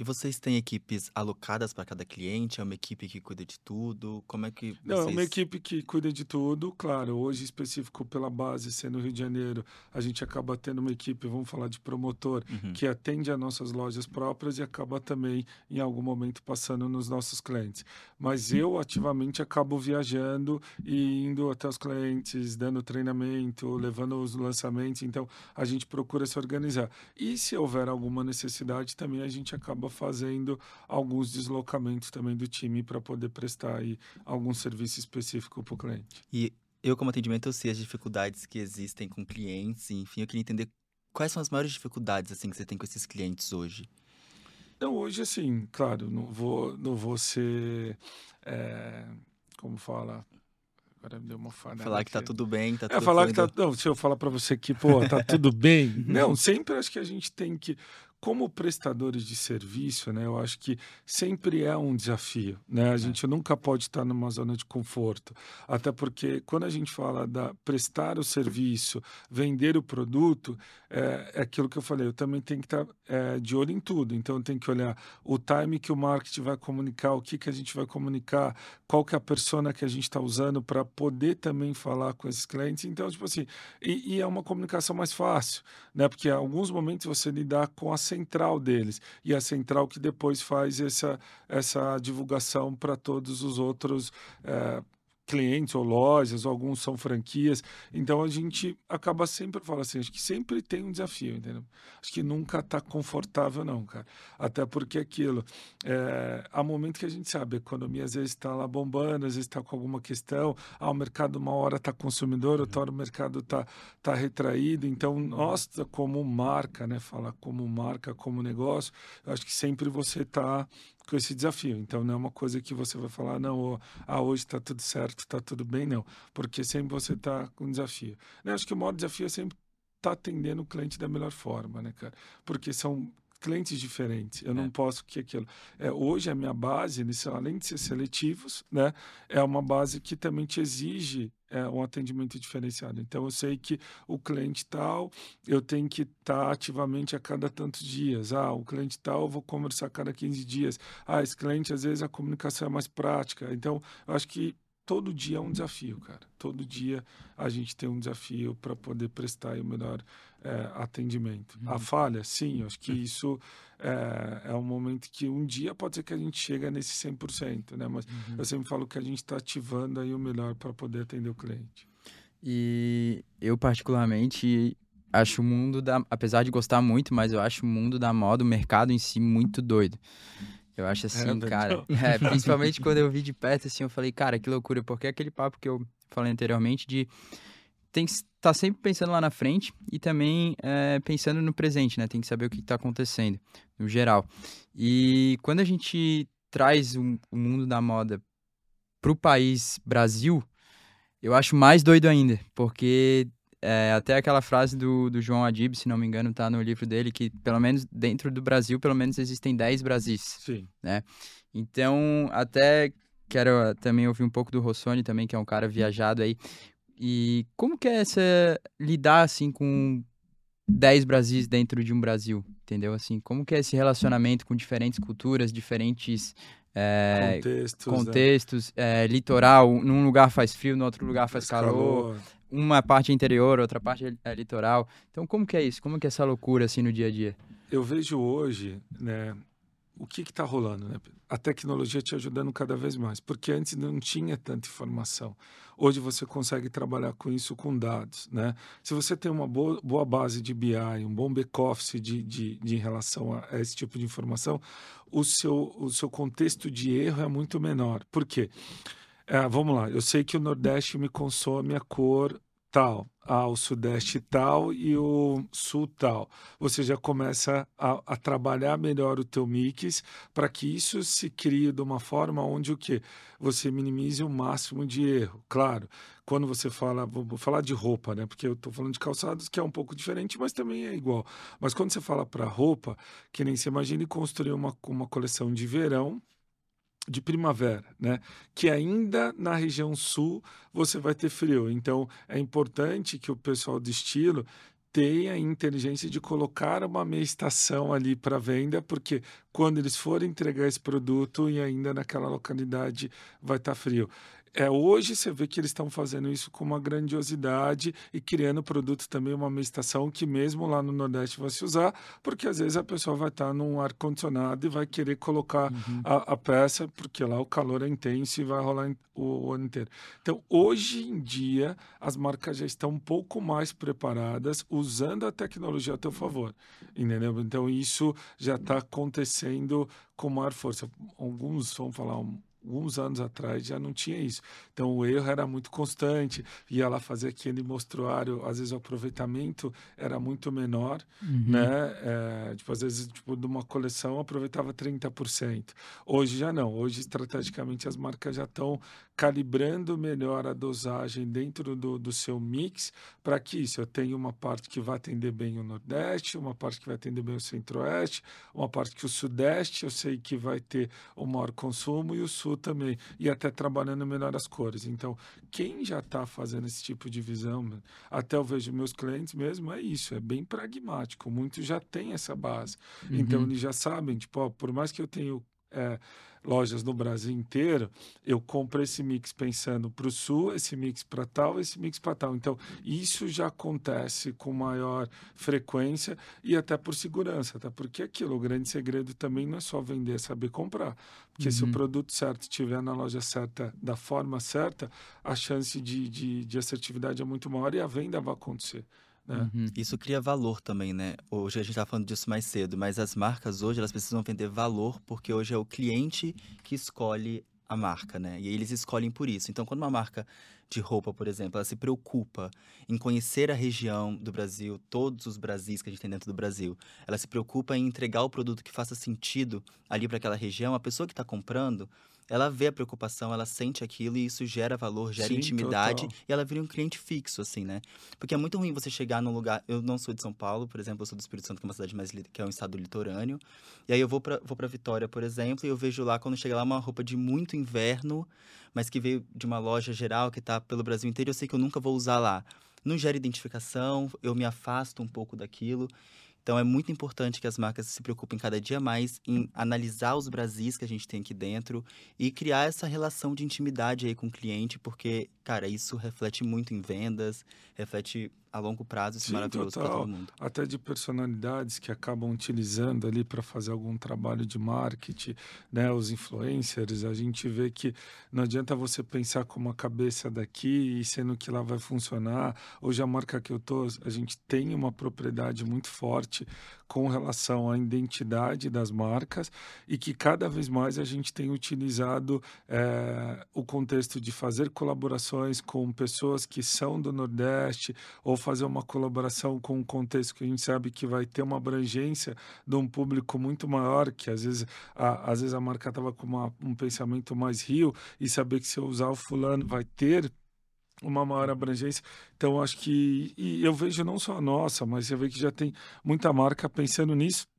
E vocês têm equipes alocadas para cada cliente? É uma equipe que cuida de tudo? Como é que vocês... Não, é uma equipe que cuida de tudo. Claro, hoje específico pela base, sendo Rio de Janeiro, a gente acaba tendo uma equipe, vamos falar de promotor, uhum. que atende a nossas lojas próprias e acaba também, em algum momento, passando nos nossos clientes. Mas eu, ativamente, acabo viajando e indo até os clientes, dando treinamento, levando os lançamentos. Então, a gente procura se organizar. E se houver alguma necessidade, também a gente acaba fazendo alguns deslocamentos também do time para poder prestar aí algum serviço específico para o cliente. E eu, como atendimento, eu sei as dificuldades que existem com clientes, enfim, eu queria entender quais são as maiores dificuldades assim que você tem com esses clientes hoje. Não, hoje, assim, claro, não vou, não vou ser, é, como fala, agora me deu uma falha. Falar que tá tudo bem, tá é, tudo É, falar que tá, não, se eu falar para você que, pô, tá tudo bem, não, sempre acho que a gente tem que, como prestadores de serviço, né, eu acho que sempre é um desafio, né? A é. gente nunca pode estar numa zona de conforto, até porque quando a gente fala da prestar o serviço, vender o produto, é, é aquilo que eu falei. Eu também tenho que estar é, de olho em tudo. Então, eu tenho que olhar o time que o marketing vai comunicar, o que que a gente vai comunicar, qual que é a persona que a gente está usando para poder também falar com esses clientes. Então, tipo assim, e, e é uma comunicação mais fácil, né? Porque em alguns momentos você lidar com a central deles e a central que depois faz essa, essa divulgação para todos os outros é, clientes ou lojas, alguns são franquias. Então a gente acaba sempre falando assim, acho que sempre tem um desafio, entendeu? Acho que nunca está confortável não, cara. Até porque aquilo, é, há momento que a gente sabe, a economia às vezes está lá bombando, às vezes está com alguma questão, ah, o mercado uma hora está consumidor, outra hora o mercado está tá retraído. Então nós, como marca, né, falar como marca, como negócio, acho que sempre você está com esse desafio. Então não é uma coisa que você vai falar, não, ah, hoje está tudo certo, está tudo bem, não. Porque sempre você está com um desafio. Eu acho que o maior desafio é sempre estar tá atendendo o cliente da melhor forma, né, cara? Porque são clientes diferentes. Eu É. não posso que aquilo. É, hoje a minha base, além de ser seletivos, né, é uma base que também te exige é, um atendimento diferenciado. Então eu sei que o cliente tal, eu tenho que estar ativamente a cada tantos dias. Ah, o cliente tal, eu vou conversar a cada 15 dias. Ah, esse cliente às vezes a comunicação é mais prática. Então eu acho que todo dia é um desafio, cara. Todo dia a gente tem um desafio para poder prestar o melhor é, atendimento. A Uhum. falha, sim, acho que isso é, é um momento que um dia pode ser que a gente chega nesse 100%, né? Mas Uhum. eu sempre falo que a gente está ativando aí o melhor para poder atender o cliente. E eu, particularmente, acho o mundo da. Apesar de gostar muito, mas eu acho o mundo da moda, o mercado em si, muito doido. Eu acho assim, doidão. cara. É, principalmente quando eu vi de perto, assim, eu falei, cara, que loucura, porque é aquele papo que eu falei anteriormente de tem que estar sempre pensando lá na frente e também é, pensando no presente, né? Tem que saber o que está acontecendo, no geral. E quando a gente traz o, o mundo da moda para o país Brasil, eu acho mais doido ainda, porque é, até aquela frase do, do João Adib, se não me engano, tá no livro dele, que pelo menos dentro do Brasil, pelo menos existem 10 Brasis. Sim. Então, até quero ah, também ouvir um pouco do Rossoni também, que é um cara viajado aí. E como que é essa lidar assim com 10 Brasis dentro de um Brasil, entendeu? Assim, como que é esse relacionamento com diferentes culturas, diferentes é, Contextos. né? contextos, é, litoral, num lugar faz frio, no outro lugar faz calor, uma parte é interior, outra parte é- é litoral. Então, como que é isso? Como que é essa loucura assim no dia a dia? Eu vejo hoje, né, o que está rolando, né? A tecnologia te ajudando cada vez mais, porque antes não tinha tanta informação. Hoje você consegue trabalhar com isso com dados, né? Se você tem uma boa, boa base de BI, um bom back-office de, de, de em relação a, a esse tipo de informação, o seu, o seu contexto de erro é muito menor. Por quê? É, vamos lá, eu sei que o Nordeste me consome a cor tal, ah, o Sudeste tal e o Sul tal. Você já começa a, a trabalhar melhor o teu mix para que isso se crie de uma forma onde o que você minimize o máximo de erro. Claro, quando você fala, vou vou falar de roupa, né? Porque eu estou falando de calçados que é um pouco diferente, mas também é igual. Mas quando você fala para roupa, que nem se imagine construir uma, uma coleção de verão de primavera, né? Que ainda na região sul você vai ter frio. Então é importante que o pessoal de estilo tenha inteligência de colocar uma meia estação ali para venda, porque quando eles forem entregar esse produto e ainda naquela localidade vai estar frio. É, hoje você vê que eles estão fazendo isso com uma grandiosidade e criando produto também, uma meia estação que mesmo lá no Nordeste vai se usar, porque às vezes a pessoa vai estar num ar-condicionado e vai querer colocar Uhum. a, a peça, porque lá o calor é intenso e vai rolar o, o ano inteiro. Então, hoje em dia, as marcas já estão um pouco mais preparadas, usando a tecnologia a teu favor, entendeu? Então, isso já está acontecendo com maior força. Alguns, vamos falar, um, alguns anos atrás já não tinha isso. Então, o erro era muito constante, ia lá fazer aquele mostruário, às vezes o aproveitamento era muito menor, Uhum. né? É, tipo, às vezes, tipo, de uma coleção aproveitava 30%. Hoje já não. Hoje, estrategicamente, as marcas já estão calibrando melhor a dosagem dentro do, do seu mix para que isso, eu tenha uma parte que vai atender bem o Nordeste, uma parte que vai atender bem o Centro-Oeste, uma parte que o Sudeste eu sei que vai ter o maior consumo e o Sul também. E até trabalhando melhor as cores. Então, quem já está fazendo esse tipo de visão, até eu vejo meus clientes mesmo, é isso, é bem pragmático. Muitos já têm essa base. Então, Uhum. eles já sabem, tipo, ó, por mais que eu tenha é, lojas no Brasil inteiro, eu compro esse mix pensando para o sul, esse mix para tal, esse mix para tal. Então, isso já acontece com maior frequência e até por segurança, até porque aquilo, o grande segredo também não é só vender, é saber comprar. Porque se o Uhum. produto certo estiver na loja certa, da forma certa, a chance de, de, de assertividade é muito maior e a venda vai acontecer. Né? Uhum. Isso cria valor também, né? Hoje a gente estava falando disso mais cedo, mas as marcas hoje elas precisam vender valor porque hoje é o cliente que escolhe a marca, né? E eles escolhem por isso. Então, quando uma marca de roupa, por exemplo, ela se preocupa em conhecer a região do Brasil, todos os Brasis que a gente tem dentro do Brasil, ela se preocupa em entregar o produto que faça sentido ali para aquela região, a pessoa que está comprando, ela vê a preocupação, ela sente aquilo e isso gera valor, gera Sim, intimidade total. e ela vira um cliente fixo, assim, né? Porque é muito ruim você chegar num lugar. Eu não sou de São Paulo, por exemplo, eu sou do Espírito Santo, que é uma cidade mais que é um estado litorâneo. E aí eu vou pra, vou pra Vitória, por exemplo, e eu vejo lá, quando chega lá, uma roupa de muito inverno, mas que veio de uma loja geral que tá pelo Brasil inteiro, eu sei que eu nunca vou usar lá. Não gera identificação, eu me afasto um pouco daquilo. Então é muito importante que as marcas se preocupem cada dia mais em analisar os Brasis que a gente tem aqui dentro e criar essa relação de intimidade aí com o cliente, porque, cara, isso reflete muito em vendas, reflete a longo prazo, isso é Sim, maravilhoso para todo mundo. até de personalidades que acabam utilizando ali para fazer algum trabalho de marketing, né? Os influencers, a gente vê que não adianta você pensar com uma cabeça daqui e sendo que lá vai funcionar. Hoje a marca que eu tô, a gente tem uma propriedade muito forte com relação à identidade das marcas e que cada vez mais a gente tem utilizado eh, o contexto de fazer colaborações com pessoas que são do Nordeste ou fazer uma colaboração com um contexto que a gente sabe que vai ter uma abrangência de um público muito maior, que às vezes a, às vezes a marca estava com uma, um pensamento mais rio e saber que se eu usar o fulano vai ter uma maior abrangência. Então, acho que. Eu vejo não só a nossa, mas você vê que já tem muita marca pensando nisso.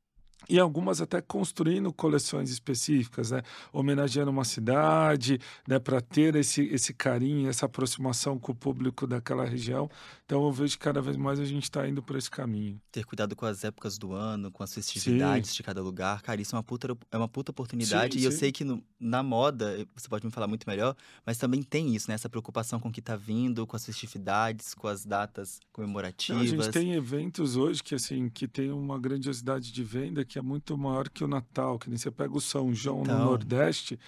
E algumas até construindo coleções específicas, né? homenageando uma cidade, né? para ter esse, esse carinho, essa aproximação com o público daquela região. Então eu vejo que cada vez mais a gente está indo por esse caminho. Ter cuidado com as épocas do ano, com as festividades de cada lugar, cara, isso é uma puta, é uma puta oportunidade. Sim, e eu sim. sei que no- na moda, você pode me falar muito melhor, mas também tem isso, né? Essa preocupação com o que tá vindo, com as festividades, com as datas Não, comemorativas. a gente tem eventos hoje que assim que tem uma grandiosidade de venda que é muito maior que o Natal, que nem você pega o São João Então. no Nordeste,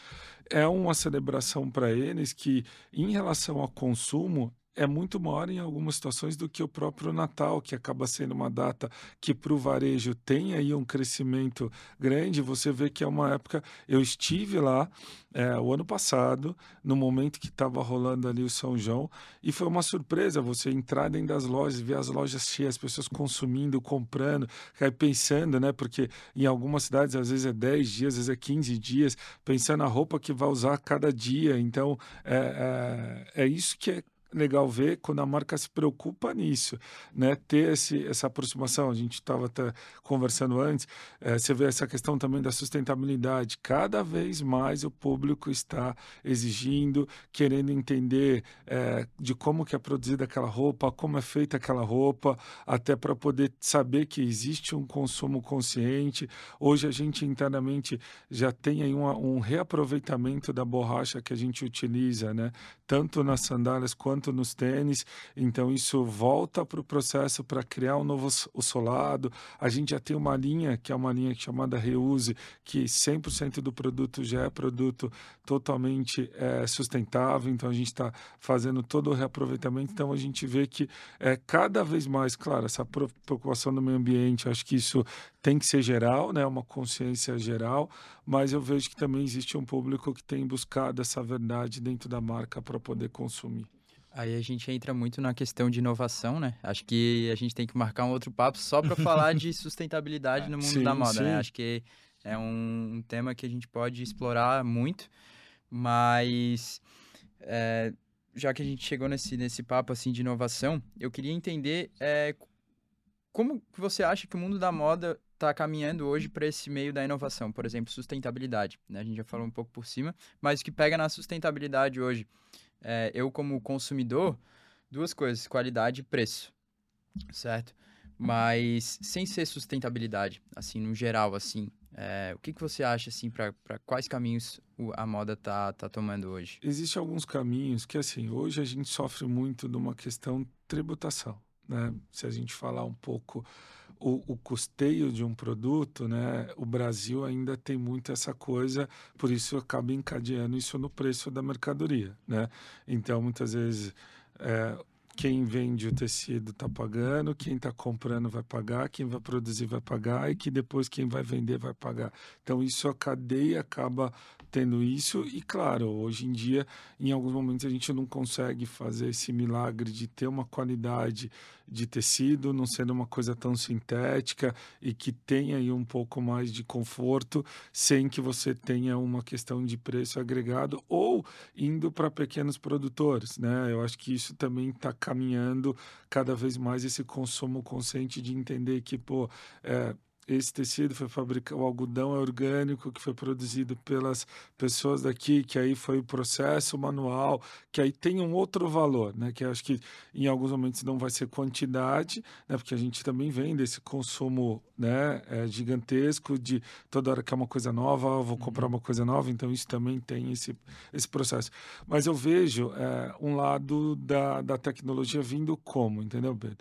é uma celebração para eles que em relação ao consumo é muito maior em algumas situações do que o próprio Natal, que acaba sendo uma data que para o varejo tem aí um crescimento grande. Você vê que é uma época. Eu estive lá é, o ano passado, no momento que estava rolando ali o São João, e foi uma surpresa você entrar dentro das lojas, ver as lojas cheias, as pessoas consumindo, comprando, aí pensando, né? Porque em algumas cidades às vezes é 10 dias, às vezes é 15 dias, pensando na roupa que vai usar cada dia. Então, é, é, é isso que é legal ver quando a marca se preocupa nisso, né? Ter esse, essa aproximação. A gente estava até conversando antes. eh, você vê essa questão também da sustentabilidade. Cada vez mais o público está exigindo, querendo entender eh, de como que é produzida aquela roupa, como é feita aquela roupa, até para poder saber que existe um consumo consciente. Hoje a gente internamente já tem aí uma- um reaproveitamento da borracha que a gente utiliza, né? Tanto nas sandálias quanto nos tênis. Então isso volta para o processo para criar um novo o solado. A gente já tem uma linha que é uma linha chamada Reuse, que 100% do produto já é produto totalmente eh, sustentável. Então a gente está fazendo todo o reaproveitamento. Então a gente vê que é cada vez mais, claro, essa preocupação do meio ambiente, acho que isso tem que ser geral, né? Uma consciência geral, mas eu vejo que também existe um público que tem buscado essa verdade dentro da marca para poder consumir. Aí a gente entra muito na questão de inovação, né? Acho que a gente tem que marcar um outro papo só para falar de sustentabilidade no mundo Sim, da moda, né? sim. Acho que é um, tema que a gente pode explorar muito, mas é, já que a gente chegou nesse, nesse papo assim de inovação, eu queria entender é, como você acha que o mundo da moda está caminhando hoje para esse meio da inovação, por exemplo, sustentabilidade. Né? A gente já falou um pouco por cima, mas o que pega na sustentabilidade hoje, é, eu como consumidor, duas coisas, qualidade e preço, certo? Mas sem ser sustentabilidade, assim, no geral, assim, é, o que, que você acha, assim, para quais caminhos a moda tá, tá tomando hoje? Existem alguns caminhos que, assim, hoje a gente sofre muito de uma questão tributação, né? Se a gente falar um pouco o, o custeio de um produto, né? O Brasil ainda tem muito essa coisa, por isso acaba encadeando isso no preço da mercadoria, né? Então, muitas vezes, é, quem vende o tecido está pagando, quem está comprando vai pagar, quem vai produzir vai pagar e que depois quem vai vender vai pagar. Então, isso a cadeia acaba tendo isso. E, claro, hoje em dia, em alguns momentos, a gente não consegue fazer esse milagre de ter uma qualidade de tecido, não sendo uma coisa tão sintética e que tenha aí um pouco mais de conforto, sem que você tenha uma questão de preço agregado ou indo para pequenos produtores, né? Eu acho que isso também está caminhando cada vez mais esse consumo consciente de entender que, pô, é, esse tecido foi fabricado, o algodão é orgânico que foi produzido pelas pessoas daqui, que aí foi o processo manual, que aí tem um outro valor, né? Que acho que em alguns momentos não vai ser quantidade, né? Porque a gente também vem desse consumo, né? É, gigantesco de toda hora que é uma coisa nova, vou comprar uhum. uma coisa nova, então isso também tem esse, esse processo. Mas eu vejo é, um lado da, da tecnologia vindo como, entendeu, Pedro?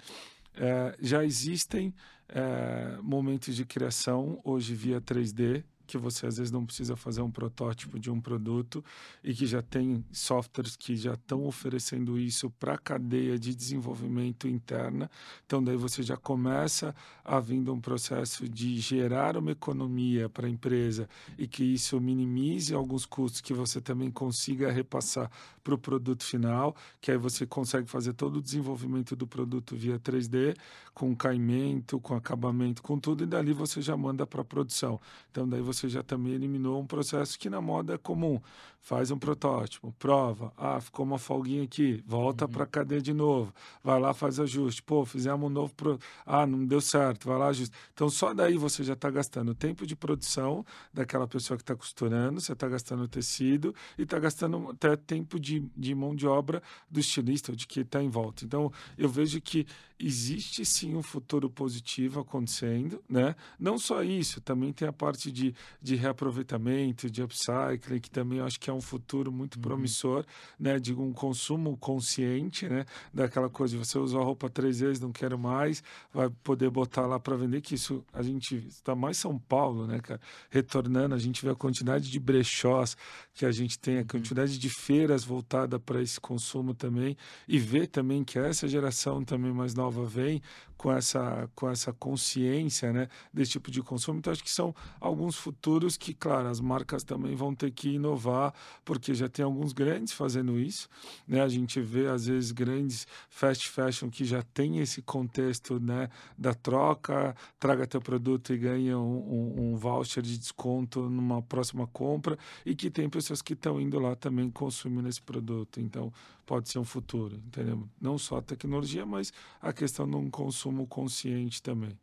É, já existem é, momentos de criação hoje via 3D que você às vezes não precisa fazer um protótipo de um produto e que já tem softwares que já estão oferecendo isso para a cadeia de desenvolvimento interna. Então, daí você já começa a vindo um processo de gerar uma economia para a empresa e que isso minimize alguns custos que você também consiga repassar para o produto final, que aí você consegue fazer todo o desenvolvimento do produto via 3D, com caimento, com acabamento, com tudo, e dali você já manda para a produção. Então, daí você já também eliminou um processo que na moda é comum. Faz um protótipo, prova, ah, ficou uma folguinha aqui, volta uhum. para a cadeia de novo, vai lá, faz ajuste. Pô, fizemos um novo, pro... ah, não deu certo, vai lá, ajuste. Então, só daí você já está gastando tempo de produção daquela pessoa que está costurando, você está gastando tecido e está gastando até tempo de, de mão de obra do estilista, de que está em volta. Então, eu vejo que existe sim um futuro positivo acontecendo, né? Não só isso, também tem a parte de, de reaproveitamento, de upcycling, que também eu acho que é um futuro muito uhum. promissor, né? De um consumo consciente, né? Daquela coisa de você usar a roupa três vezes, não quero mais, vai poder botar lá para vender, que isso a gente está mais São Paulo, né, cara? Retornando, a gente vê a quantidade de brechós que a gente tem, a uhum. quantidade de feiras voltada para esse consumo também, e ver também que essa geração também mais nova nova vem com essa, com essa consciência né, desse tipo de consumo. Então, acho que são alguns futuros que, claro, as marcas também vão ter que inovar, porque já tem alguns grandes fazendo isso. Né? A gente vê, às vezes, grandes fast fashion que já tem esse contexto né, da troca, traga teu produto e ganha um, um, um voucher de desconto numa próxima compra, e que tem pessoas que estão indo lá também consumindo esse produto. Então, pode ser um futuro, entendeu? Não só a tecnologia, mas a questão de um consumo consciente também.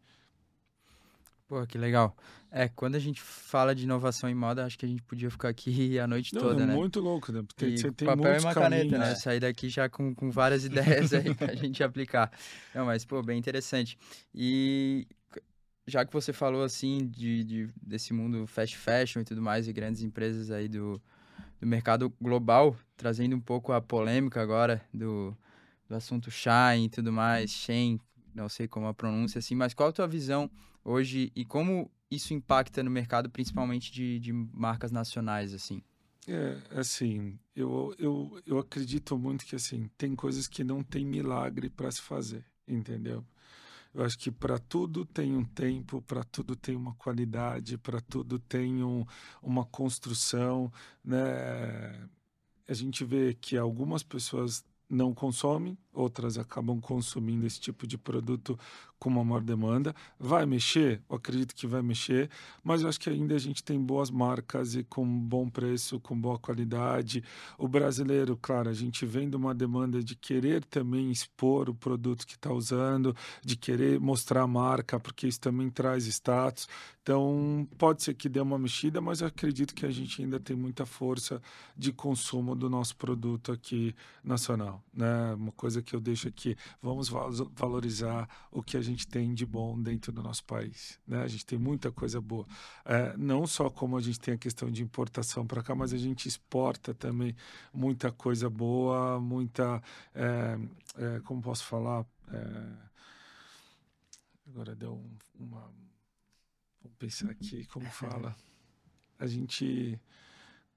Pô, que legal. É, quando a gente fala de inovação em moda, acho que a gente podia ficar aqui a noite Não, toda, é né? muito louco, né? Porque e você tem papel e uma caminhos, caneta, né? Sair daqui já com, com várias ideias aí pra gente aplicar. Não, mas, pô, bem interessante. E já que você falou, assim, de, de, desse mundo fast fashion e tudo mais, e grandes empresas aí do, do mercado global, trazendo um pouco a polêmica agora do, do assunto Shine e tudo mais, Shen, não sei como a pronúncia assim, mas qual a tua visão hoje e como isso impacta no mercado, principalmente de, de marcas nacionais, assim? É, assim, eu, eu, eu acredito muito que, assim, tem coisas que não tem milagre para se fazer, entendeu? Eu acho que para tudo tem um tempo, para tudo tem uma qualidade, para tudo tem um, uma construção, né? A gente vê que algumas pessoas não consomem, outras acabam consumindo esse tipo de produto com uma maior demanda. Vai mexer? Eu acredito que vai mexer, mas eu acho que ainda a gente tem boas marcas e com bom preço, com boa qualidade. O brasileiro, claro, a gente vem de uma demanda de querer também expor o produto que está usando, de querer mostrar a marca, porque isso também traz status. Então, pode ser que dê uma mexida, mas eu acredito que a gente ainda tem muita força de consumo do nosso produto aqui nacional. Né? Uma coisa que eu deixo aqui, vamos valorizar o que a gente tem de bom dentro do nosso país. Né? A gente tem muita coisa boa. É, não só como a gente tem a questão de importação para cá, mas a gente exporta também muita coisa boa, muita. É, é, como posso falar? É, agora deu um, uma. Vamos pensar aqui, como fala? A gente.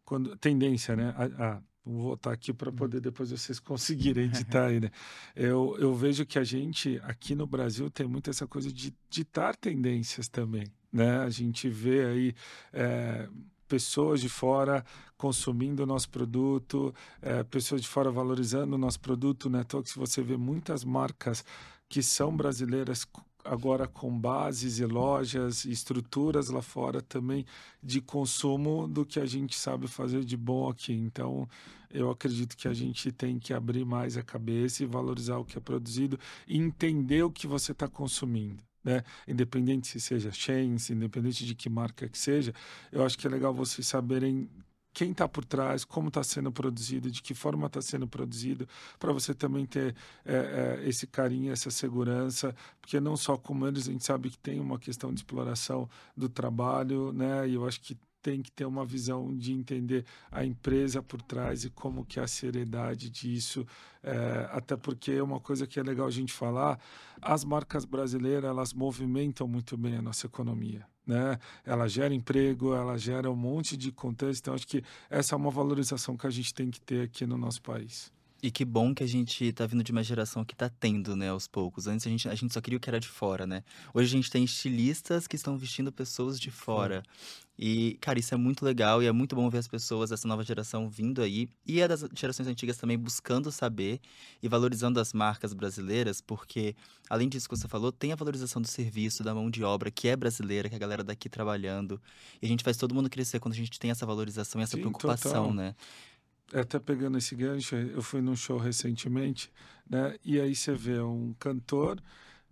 Quando, tendência, né? A, a, Vou voltar aqui para poder depois vocês conseguirem editar aí, né? Eu, eu vejo que a gente aqui no Brasil tem muito essa coisa de ditar tendências também, né? A gente vê aí é, pessoas de fora consumindo o nosso produto, é, pessoas de fora valorizando o nosso produto, né? Então, se você vê muitas marcas que são brasileiras agora com bases e lojas e estruturas lá fora também de consumo do que a gente sabe fazer de bom aqui. Então, eu acredito que a gente tem que abrir mais a cabeça e valorizar o que é produzido e entender o que você está consumindo. Né? Independente se seja chains, independente de que marca que seja, eu acho que é legal vocês saberem quem está por trás, como está sendo produzido, de que forma está sendo produzido, para você também ter é, é, esse carinho, essa segurança, porque não só como eles, a gente sabe que tem uma questão de exploração do trabalho, né? E eu acho que tem que ter uma visão de entender a empresa por trás e como que é a seriedade disso, é, até porque é uma coisa que é legal a gente falar, as marcas brasileiras, elas movimentam muito bem a nossa economia, né? Ela gera emprego, ela gera um monte de contexto, então acho que essa é uma valorização que a gente tem que ter aqui no nosso país. E que bom que a gente tá vindo de uma geração que tá tendo, né, aos poucos. Antes a gente, a gente só queria o que era de fora, né? Hoje a gente tem estilistas que estão vestindo pessoas de fora. E, cara, isso é muito legal e é muito bom ver as pessoas dessa nova geração vindo aí. E a das gerações antigas também buscando saber e valorizando as marcas brasileiras, porque, além disso que você falou, tem a valorização do serviço, da mão de obra, que é brasileira, que é a galera daqui trabalhando. E a gente faz todo mundo crescer quando a gente tem essa valorização e essa Sim, preocupação, total. né? até pegando esse gancho, eu fui num show recentemente, né? E aí você vê um cantor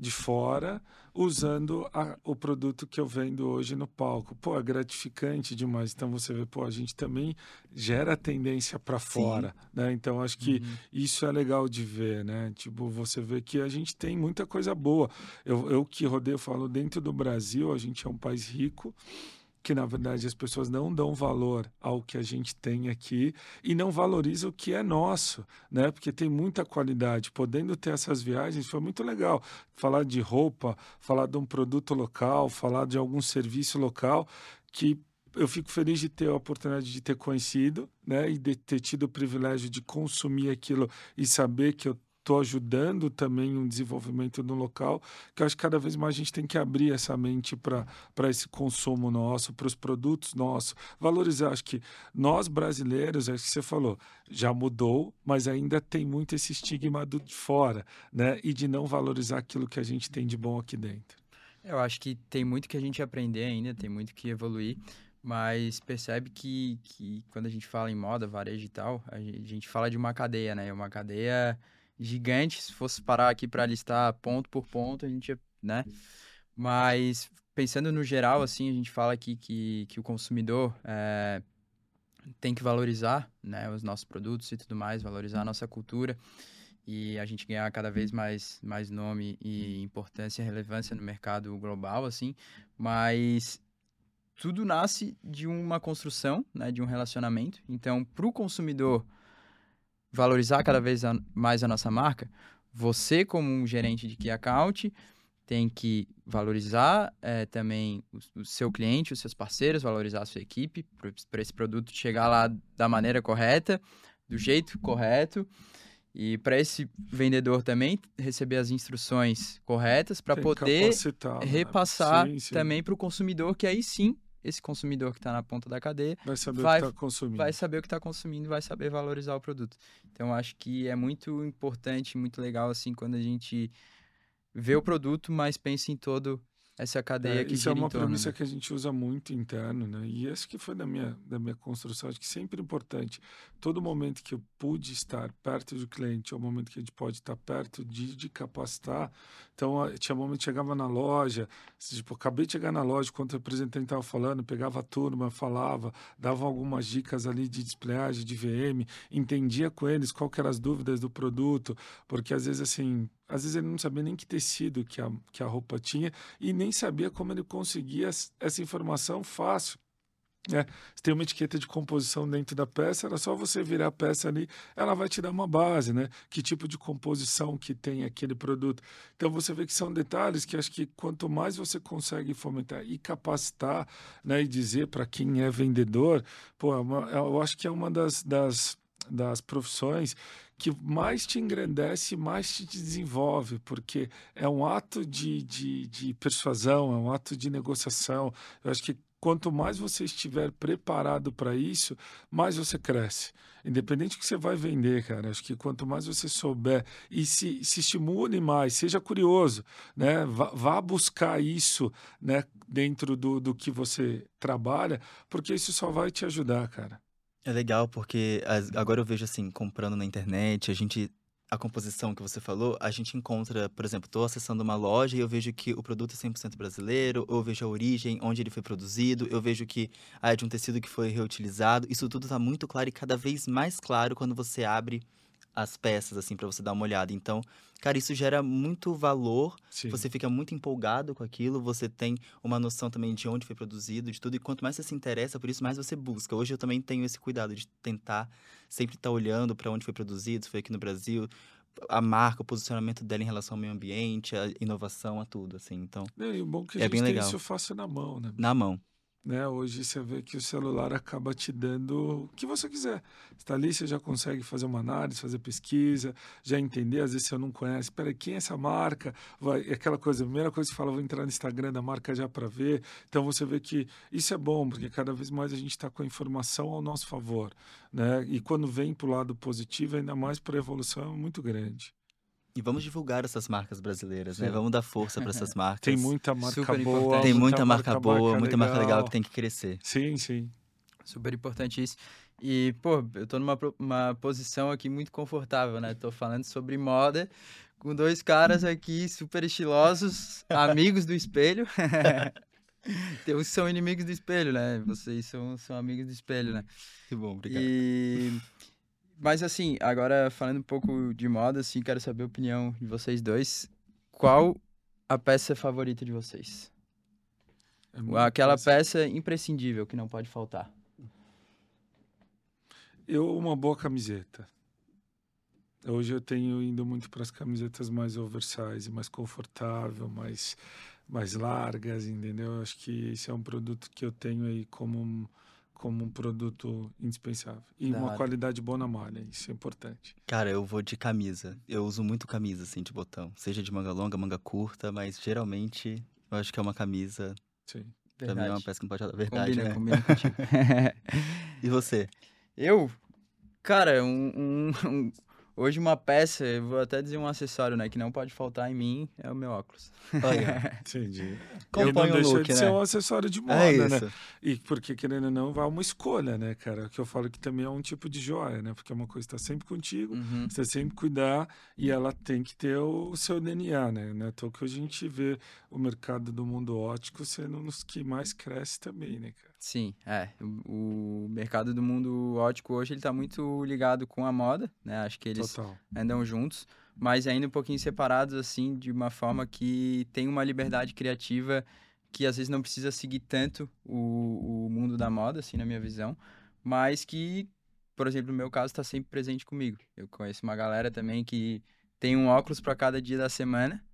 de fora usando a, o produto que eu vendo hoje no palco. Pô, é gratificante demais. Então você vê, pô, a gente também gera tendência para fora, né? Então acho que uhum. isso é legal de ver, né? Tipo, você vê que a gente tem muita coisa boa. Eu, eu que rodeio, falo dentro do Brasil, a gente é um país rico que na verdade as pessoas não dão valor ao que a gente tem aqui e não valorizam o que é nosso, né? Porque tem muita qualidade. Podendo ter essas viagens foi muito legal. Falar de roupa, falar de um produto local, falar de algum serviço local que eu fico feliz de ter a oportunidade de ter conhecido, né, e de ter tido o privilégio de consumir aquilo e saber que eu estou ajudando também um desenvolvimento no local, que acho que cada vez mais a gente tem que abrir essa mente para esse consumo nosso, para os produtos nossos, valorizar. Acho que nós brasileiros, é que você falou, já mudou, mas ainda tem muito esse estigma do de fora, né? E de não valorizar aquilo que a gente tem de bom aqui dentro. Eu acho que tem muito que a gente aprender ainda, tem muito que evoluir mas percebe que, que quando a gente fala em moda, varejo e tal, a gente fala de uma cadeia, né? Uma cadeia gigante. Se fosse parar aqui para listar ponto por ponto, a gente ia, né? Mas pensando no geral, assim, a gente fala aqui que, que o consumidor é, tem que valorizar né, os nossos produtos e tudo mais, valorizar a nossa cultura e a gente ganhar cada vez mais, mais nome e importância e relevância no mercado global, assim, mas tudo nasce de uma construção, né, de um relacionamento. Então, para o consumidor valorizar cada vez mais a nossa marca, você, como um gerente de key account, tem que valorizar é, também o, o, seu cliente, os seus parceiros, valorizar a sua equipe, para esse produto chegar lá da maneira correta, do jeito correto. E para esse vendedor também receber as instruções corretas para poder né? repassar né? sim, sim. também para o consumidor, que aí sim esse consumidor que está na ponta da cadeia vai saber vai, o que está consumindo. Vai saber o que está consumindo, vai saber valorizar o produto. Então, acho que é muito importante, muito legal, assim, quando a gente vê o produto, mas pensa em todo essa cadeia é, que Isso é uma torno, premissa né? que a gente usa muito interno, né? E acho que foi da minha, da minha construção, acho que sempre importante. Todo momento que eu pude estar perto do cliente, é o momento que a gente pode estar perto de, de capacitar. Então, tinha momento que chegava na loja, tipo, acabei de chegar na loja, quando o representante estava falando, pegava a turma, falava, dava algumas dicas ali de displayagem, de VM, entendia com eles qual que eram as dúvidas do produto, porque às vezes, assim, às vezes ele não sabia nem que tecido que a, que a roupa tinha e nem sabia como ele conseguia essa informação fácil. É, se tem uma etiqueta de composição dentro da peça, era só você virar a peça ali, ela vai te dar uma base, né? Que tipo de composição que tem aquele produto. Então você vê que são detalhes que acho que quanto mais você consegue fomentar e capacitar, né? E dizer para quem é vendedor, pô, é eu acho que é uma das, das, das profissões que mais te engrandece, mais te desenvolve, porque é um ato de, de, de persuasão, é um ato de negociação. Eu acho que quanto mais você estiver preparado para isso, mais você cresce. Independente do que você vai vender, cara. Acho que quanto mais você souber e se, se estimule mais, seja curioso, né? Vá, vá buscar isso, né? Dentro do, do que você trabalha, porque isso só vai te ajudar, cara. É legal porque agora eu vejo assim, comprando na internet, a gente a composição que você falou, a gente encontra, por exemplo, estou acessando uma loja e eu vejo que o produto é 100% brasileiro, eu vejo a origem, onde ele foi produzido, eu vejo que ah, é de um tecido que foi reutilizado. Isso tudo está muito claro e cada vez mais claro quando você abre as peças, assim, para você dar uma olhada. Então, cara, isso gera muito valor, Sim. você fica muito empolgado com aquilo, você tem uma noção também de onde foi produzido, de tudo, e quanto mais você se interessa por isso, mais você busca. Hoje eu também tenho esse cuidado de tentar sempre estar tá olhando para onde foi produzido, se foi aqui no Brasil, a marca, o posicionamento dela em relação ao meio ambiente, a inovação, a tudo, assim. Então, é, e o bom é que a é gente bem tem legal. isso fácil na mão, né? Na mão. Né? Hoje você vê que o celular acaba te dando o que você quiser. Está ali, você já consegue fazer uma análise, fazer pesquisa, já entender. Às vezes você não conhece, espera, quem é essa marca? Vai, aquela coisa, a primeira coisa que você fala, vou entrar no Instagram da marca já para ver. Então você vê que isso é bom, porque cada vez mais a gente está com a informação ao nosso favor. Né? E quando vem para o lado positivo, ainda mais para a evolução, é muito grande. E vamos divulgar essas marcas brasileiras, né? Sim. né? Vamos dar força para essas marcas. Tem muita marca Super boa. Importante. Tem muita, marca, marca, boa, muita marca legal que tem que crescer. Sim, sim. Super importante isso. E, pô, eu tô numa uma posição aqui muito confortável, né? Tô falando sobre moda com dois caras aqui super estilosos, amigos do espelho. Tem uns que são inimigos do espelho, né? Vocês são, são amigos do espelho, né? Que bom, obrigado. E mas assim, agora falando um pouco de moda, assim, quero saber a opinião de vocês dois. Qual a peça favorita de vocês? É Aquela peça imprescindível que não pode faltar. Eu, uma boa camiseta. Hoje eu tenho indo muito para as camisetas mais oversize, mais confortável, mais, mais largas, entendeu? Acho que esse é um produto que eu tenho aí como como um produto indispensável. E uma qualidade boa na malha, isso é importante. Cara, eu vou de camisa. Eu uso muito camisa, assim, de botão. Seja de manga longa, manga curta, mas geralmente eu acho que é uma camisa. Sim. Pra Verdade. mim é uma peça que não pode falar. Verdade, combina, né? Combina e você? Eu? Cara, um, um Hoje uma peça, eu vou até dizer um acessório, né, que não pode faltar em mim, é o meu óculos. Olha, entendi. Compõe não deixa look, de né? ser um acessório de é moda, é né? E porque, querendo ou não, vai uma escolha, né, cara? Que eu falo que também é um tipo de joia, né? Porque é uma coisa que está sempre contigo, uhum. você sempre cuidar e ela tem que ter o seu DNA, né? né? Então, que a gente vê o mercado do mundo ótico sendo um dos que mais cresce também, né, cara? Sim, é. O, mercado do mundo ótico hoje ele está muito ligado com a moda, né? Acho que eles Total. andam juntos, mas ainda um pouquinho separados, assim, de uma forma que tem uma liberdade criativa que às vezes não precisa seguir tanto o, o mundo da moda, assim, na minha visão, mas que, por exemplo, no meu caso, está sempre presente comigo. Eu conheço uma galera também que tem um óculos para cada dia da semana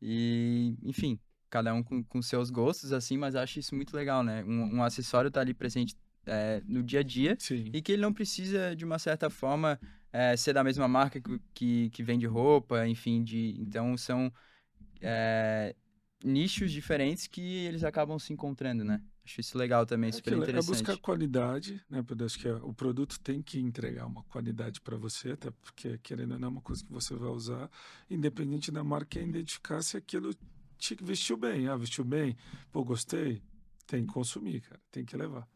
e, enfim, cada um com, com seus gostos, assim, mas acho isso muito legal, né? Um, um acessório tá ali presente é, no dia a dia Sim. e que ele não precisa, de uma certa forma, é, ser da mesma marca que, que, que, vende roupa, enfim, de, então são é, nichos diferentes que eles acabam se encontrando, né? Acho isso legal também, é super interessante. É buscar qualidade, né? Porque acho que é, o produto tem que entregar uma qualidade para você, até porque, querendo ou não, é uma coisa que você vai usar, independente da marca, é identificar se aquilo vestiu bem. Ah, vestiu bem, pô, gostei. Tem que consumir, cara. Tem que levar.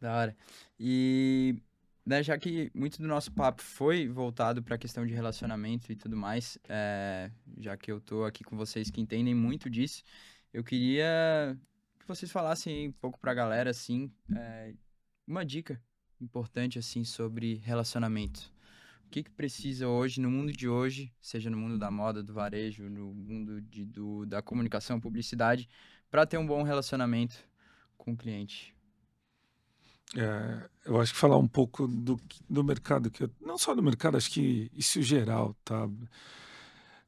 Da hora. E né, já que muito do nosso papo foi voltado para a questão de relacionamento e tudo mais, é, já que eu tô aqui com vocês que entendem muito disso, eu queria que vocês falassem um pouco para a galera, assim, é, uma dica importante, assim, sobre relacionamento o que, que precisa hoje, no mundo de hoje, seja no mundo da moda, do varejo, no mundo de, do, da comunicação, publicidade, para ter um bom relacionamento com o cliente? É, eu acho que falar um pouco do, do mercado, que eu, não só do mercado, acho que isso geral, tá?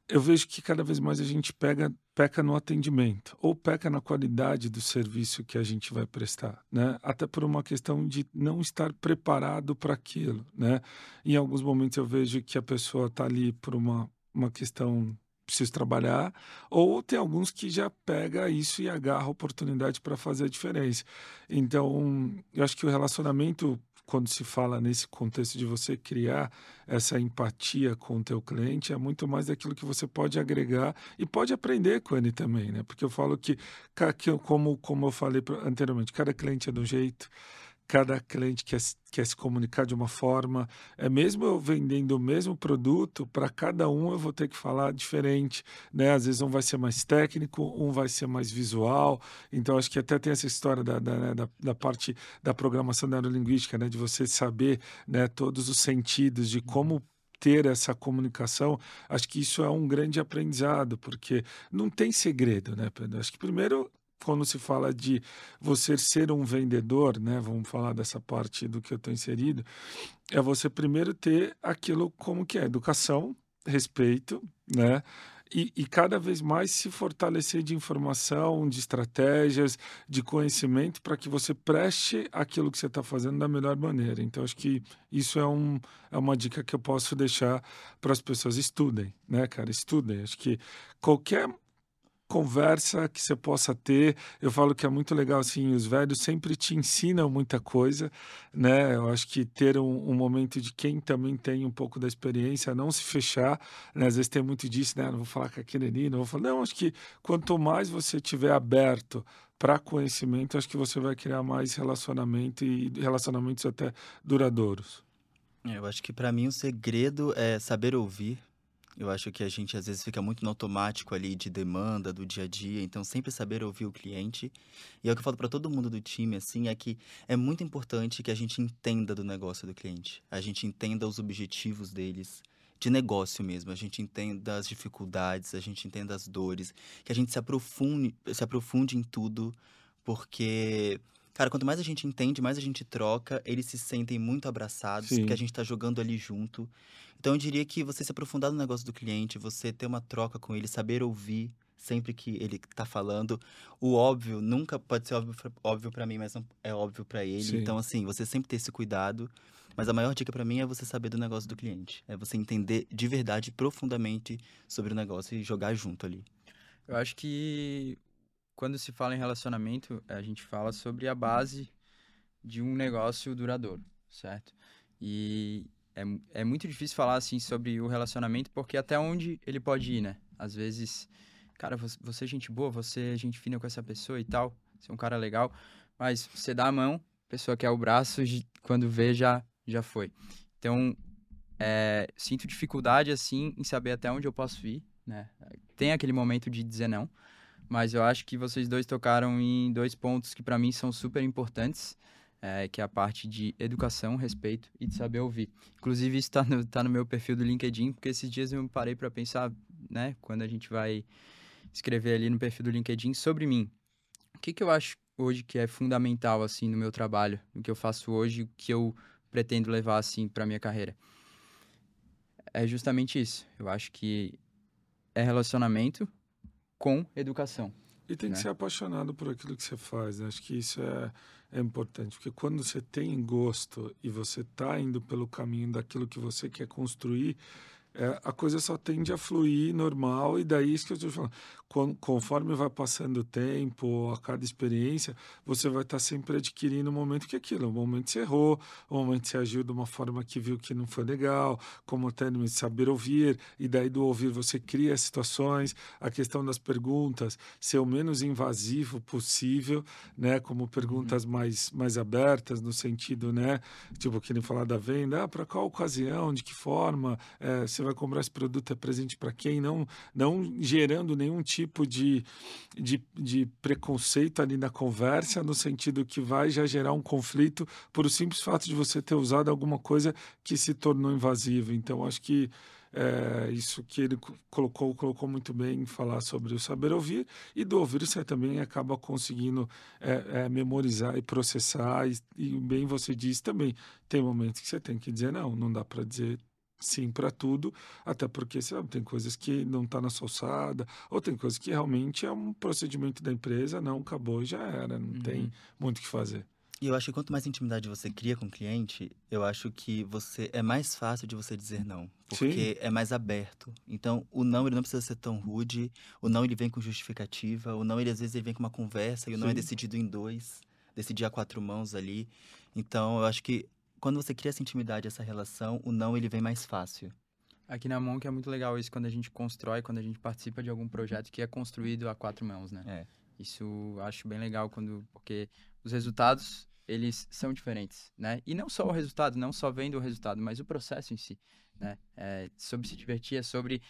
Eu vejo que cada vez mais a gente pega, peca no atendimento ou peca na qualidade do serviço que a gente vai prestar, né? Até por uma questão de não estar preparado para aquilo, né? Em alguns momentos eu vejo que a pessoa está ali por uma, uma questão preciso trabalhar, ou tem alguns que já pega isso e agarra a oportunidade para fazer a diferença. Então, eu acho que o relacionamento quando se fala nesse contexto de você criar essa empatia com o teu cliente, é muito mais daquilo que você pode agregar e pode aprender com ele também, né? Porque eu falo que, como, como eu falei anteriormente, cada cliente é um jeito, cada cliente quer, quer se comunicar de uma forma. É mesmo eu vendendo o mesmo produto, para cada um eu vou ter que falar diferente, né? Às vezes um vai ser mais técnico, um vai ser mais visual. Então acho que até tem essa história da, da, né, da, da parte da programação neurolinguística, né? De você saber, né? Todos os sentidos de como ter essa comunicação, acho que isso é um grande aprendizado, porque não tem segredo, né, Pedro? Acho que primeiro quando se fala de você ser um vendedor, né? Vamos falar dessa parte do que eu estou inserido, é você primeiro ter aquilo como que é educação, respeito, né? E, e, cada vez mais se fortalecer de informação, de estratégias, de conhecimento, para que você preste aquilo que você está fazendo da melhor maneira. Então, acho que isso é, um, é uma dica que eu posso deixar para as pessoas. Estudem, né, cara? Estudem. Acho que qualquer conversa que você possa ter. Eu falo que é muito legal, assim, os velhos sempre te ensinam muita coisa, né? Eu acho que ter um, um momento de quem também tem um pouco da experiência, não se fechar, né? Às vezes tem muito disso, né? Não vou falar com aquele ali, não vou falar. Não, acho que quanto mais você tiver aberto para conhecimento, acho que você vai criar mais relacionamento e relacionamentos até duradouros. É, eu acho que para mim o segredo é saber ouvir, eu acho que a gente às vezes fica muito no automático ali de demanda do dia a dia, então sempre saber ouvir o cliente. E é o que eu falo para todo mundo do time assim, é que é muito importante que a gente entenda do negócio do cliente. A gente entenda os objetivos deles, de negócio mesmo, a gente entenda as dificuldades, a gente entenda as dores, que a gente se aprofunde, se aprofunde em tudo, porque Cara, quanto mais a gente entende, mais a gente troca, eles se sentem muito abraçados, Sim. porque a gente está jogando ali junto. Então eu diria que você se aprofundar no negócio do cliente, você ter uma troca com ele, saber ouvir sempre que ele está falando. O óbvio nunca pode ser óbvio, óbvio para mim, mas não é óbvio para ele. Sim. Então assim, você sempre ter esse cuidado. Mas a maior dica para mim é você saber do negócio do cliente. É você entender de verdade, profundamente sobre o negócio e jogar junto ali. Eu acho que quando se fala em relacionamento, a gente fala sobre a base de um negócio duradouro, certo? E é, é muito difícil falar assim sobre o relacionamento porque até onde ele pode ir, né? Às vezes, cara, você é gente boa, você é gente fina com essa pessoa e tal, você é um cara legal, mas você dá a mão, a pessoa quer o braço, quando vê já, já foi. Então, é, sinto dificuldade assim em saber até onde eu posso ir, né? Tem aquele momento de dizer não, mas eu acho que vocês dois tocaram em dois pontos que para mim são super importantes, é, que é a parte de educação, respeito e de saber ouvir. Inclusive isso está no, tá no meu perfil do LinkedIn, porque esses dias eu parei para pensar, né, quando a gente vai escrever ali no perfil do LinkedIn sobre mim. O que, que eu acho hoje que é fundamental assim no meu trabalho, no que eu faço hoje, o que eu pretendo levar assim para minha carreira? É justamente isso. Eu acho que é relacionamento, com educação. E tem né? que ser apaixonado por aquilo que você faz. Né? Acho que isso é, é importante, porque quando você tem gosto e você está indo pelo caminho daquilo que você quer construir, é, a coisa só tende a fluir normal, e daí isso que eu estou falando. Conforme vai passando o tempo, a cada experiência, você vai estar tá sempre adquirindo o momento que é aquilo, o momento que você errou, o momento que você agiu de uma forma que viu que não foi legal, como até de saber ouvir, e daí do ouvir você cria situações, a questão das perguntas, ser o menos invasivo possível, né, como perguntas uhum. mais, mais abertas, no sentido, né, tipo, que nem falar da venda, ah, para qual ocasião, de que forma, é, vai comprar esse produto, é presente para quem, não, não gerando nenhum tipo de, de, de, preconceito ali na conversa, no sentido que vai já gerar um conflito por o simples fato de você ter usado alguma coisa que se tornou invasiva. Então, acho que é, isso que ele colocou, colocou muito bem em falar sobre o saber ouvir, e do ouvir você também acaba conseguindo é, é, memorizar e processar, e, e bem você disse também, tem momentos que você tem que dizer não, não dá para dizer sim para tudo, até porque sabe, tem coisas que não está na sua alçada, ou tem coisas que realmente é um procedimento da empresa, não acabou e já era, não uhum. tem muito o que fazer. E eu acho que quanto mais intimidade você cria com o cliente, eu acho que você é mais fácil de você dizer não, porque Sim. é mais aberto. Então, o não ele não precisa ser tão rude, o não ele vem com justificativa, o não ele às vezes ele vem com uma conversa e o não é Sim. decidido em dois, decidir a quatro mãos ali. Então, eu acho que quando você cria essa intimidade, essa relação, o não ele vem mais fácil. Aqui na Monk é muito legal isso quando a gente constrói, quando a gente participa de algum projeto que é construído a quatro mãos, né? É. Isso acho bem legal quando porque os resultados eles são diferentes, né? E não só o resultado, não só vendo o resultado, mas o processo em si, né? É sobre se divertir, é sobre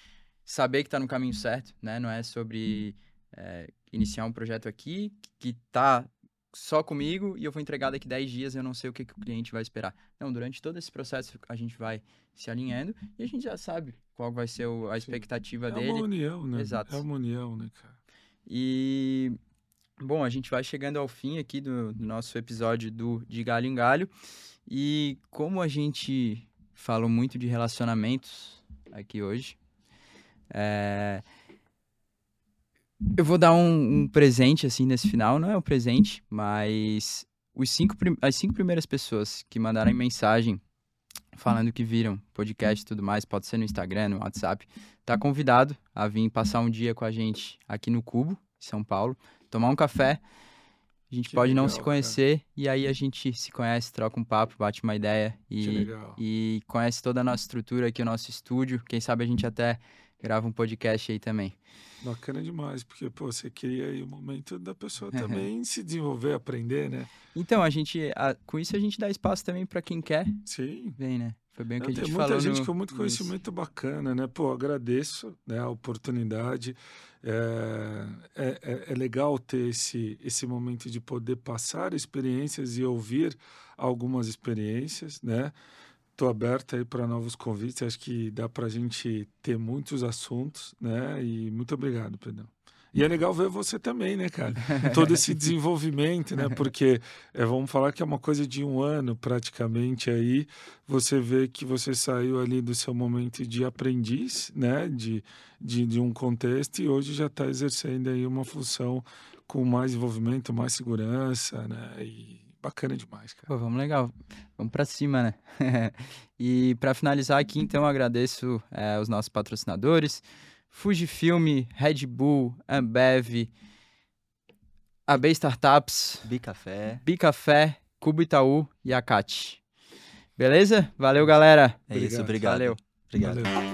saber que está no caminho certo, né? Não é sobre é, iniciar um projeto aqui que tá só comigo e eu vou entregar daqui 10 dias eu não sei o que, que o cliente vai esperar. Não, durante todo esse processo a gente vai se alinhando e a gente já sabe qual vai ser o- a Sim. expectativa É dele. uma união, né? Exato. É uma união, né, cara? E, bom, a gente vai chegando ao fim aqui do, do nosso episódio do De Galho em Galho. E como a gente falou muito de relacionamentos aqui hoje, é, eu vou dar um, um presente assim nesse final. Não é um presente, mas os cinco, as cinco primeiras pessoas que mandarem mensagem falando que viram podcast e tudo mais, pode ser no Instagram, no WhatsApp, tá convidado a vir passar um dia com a gente aqui no Cubo, São Paulo, tomar um café. A gente Que pode não legal, se cara. conhecer e aí a gente se conhece, troca um papo, bate uma ideia e, e conhece toda a nossa estrutura aqui, o nosso estúdio. Quem sabe a gente até grava um podcast aí também. Bacana demais, porque, pô, você cria aí o momento da pessoa também se desenvolver, aprender, né? Então, a gente, a- com isso a gente dá espaço também para quem quer, Sim. vem, né? Foi bem o que Não, a tem gente muita falou gente no- com muito conhecimento bacana, né? Pô, agradeço né, a oportunidade. É, é, é- é legal ter esse, esse momento de poder passar experiências e ouvir algumas experiências, né? Estou aberto aí para novos convites. Acho que dá para a gente ter muitos assuntos, né? E muito obrigado, Pedrão. E é legal ver você também, né, cara? Todo esse desenvolvimento, né? Porque é, vamos falar que é uma coisa de um ano praticamente aí. Você vê que você saiu ali do seu momento de aprendiz, né? De, de, de um contexto e hoje já está exercendo aí uma função com mais desenvolvimento, mais segurança, né? E bacana demais, cara. Pô, vamos legal. Vamos pra cima, né? e pra finalizar aqui, então, eu agradeço eh, os nossos patrocinadores. Fujifilm, Red Bull, Ambev, AB Startups, Bicafé. Bicafé, Cubo Itaú e Acate. Beleza? Valeu, galera. É isso, Obrigado. obrigado. Valeu. Obrigado. Valeu.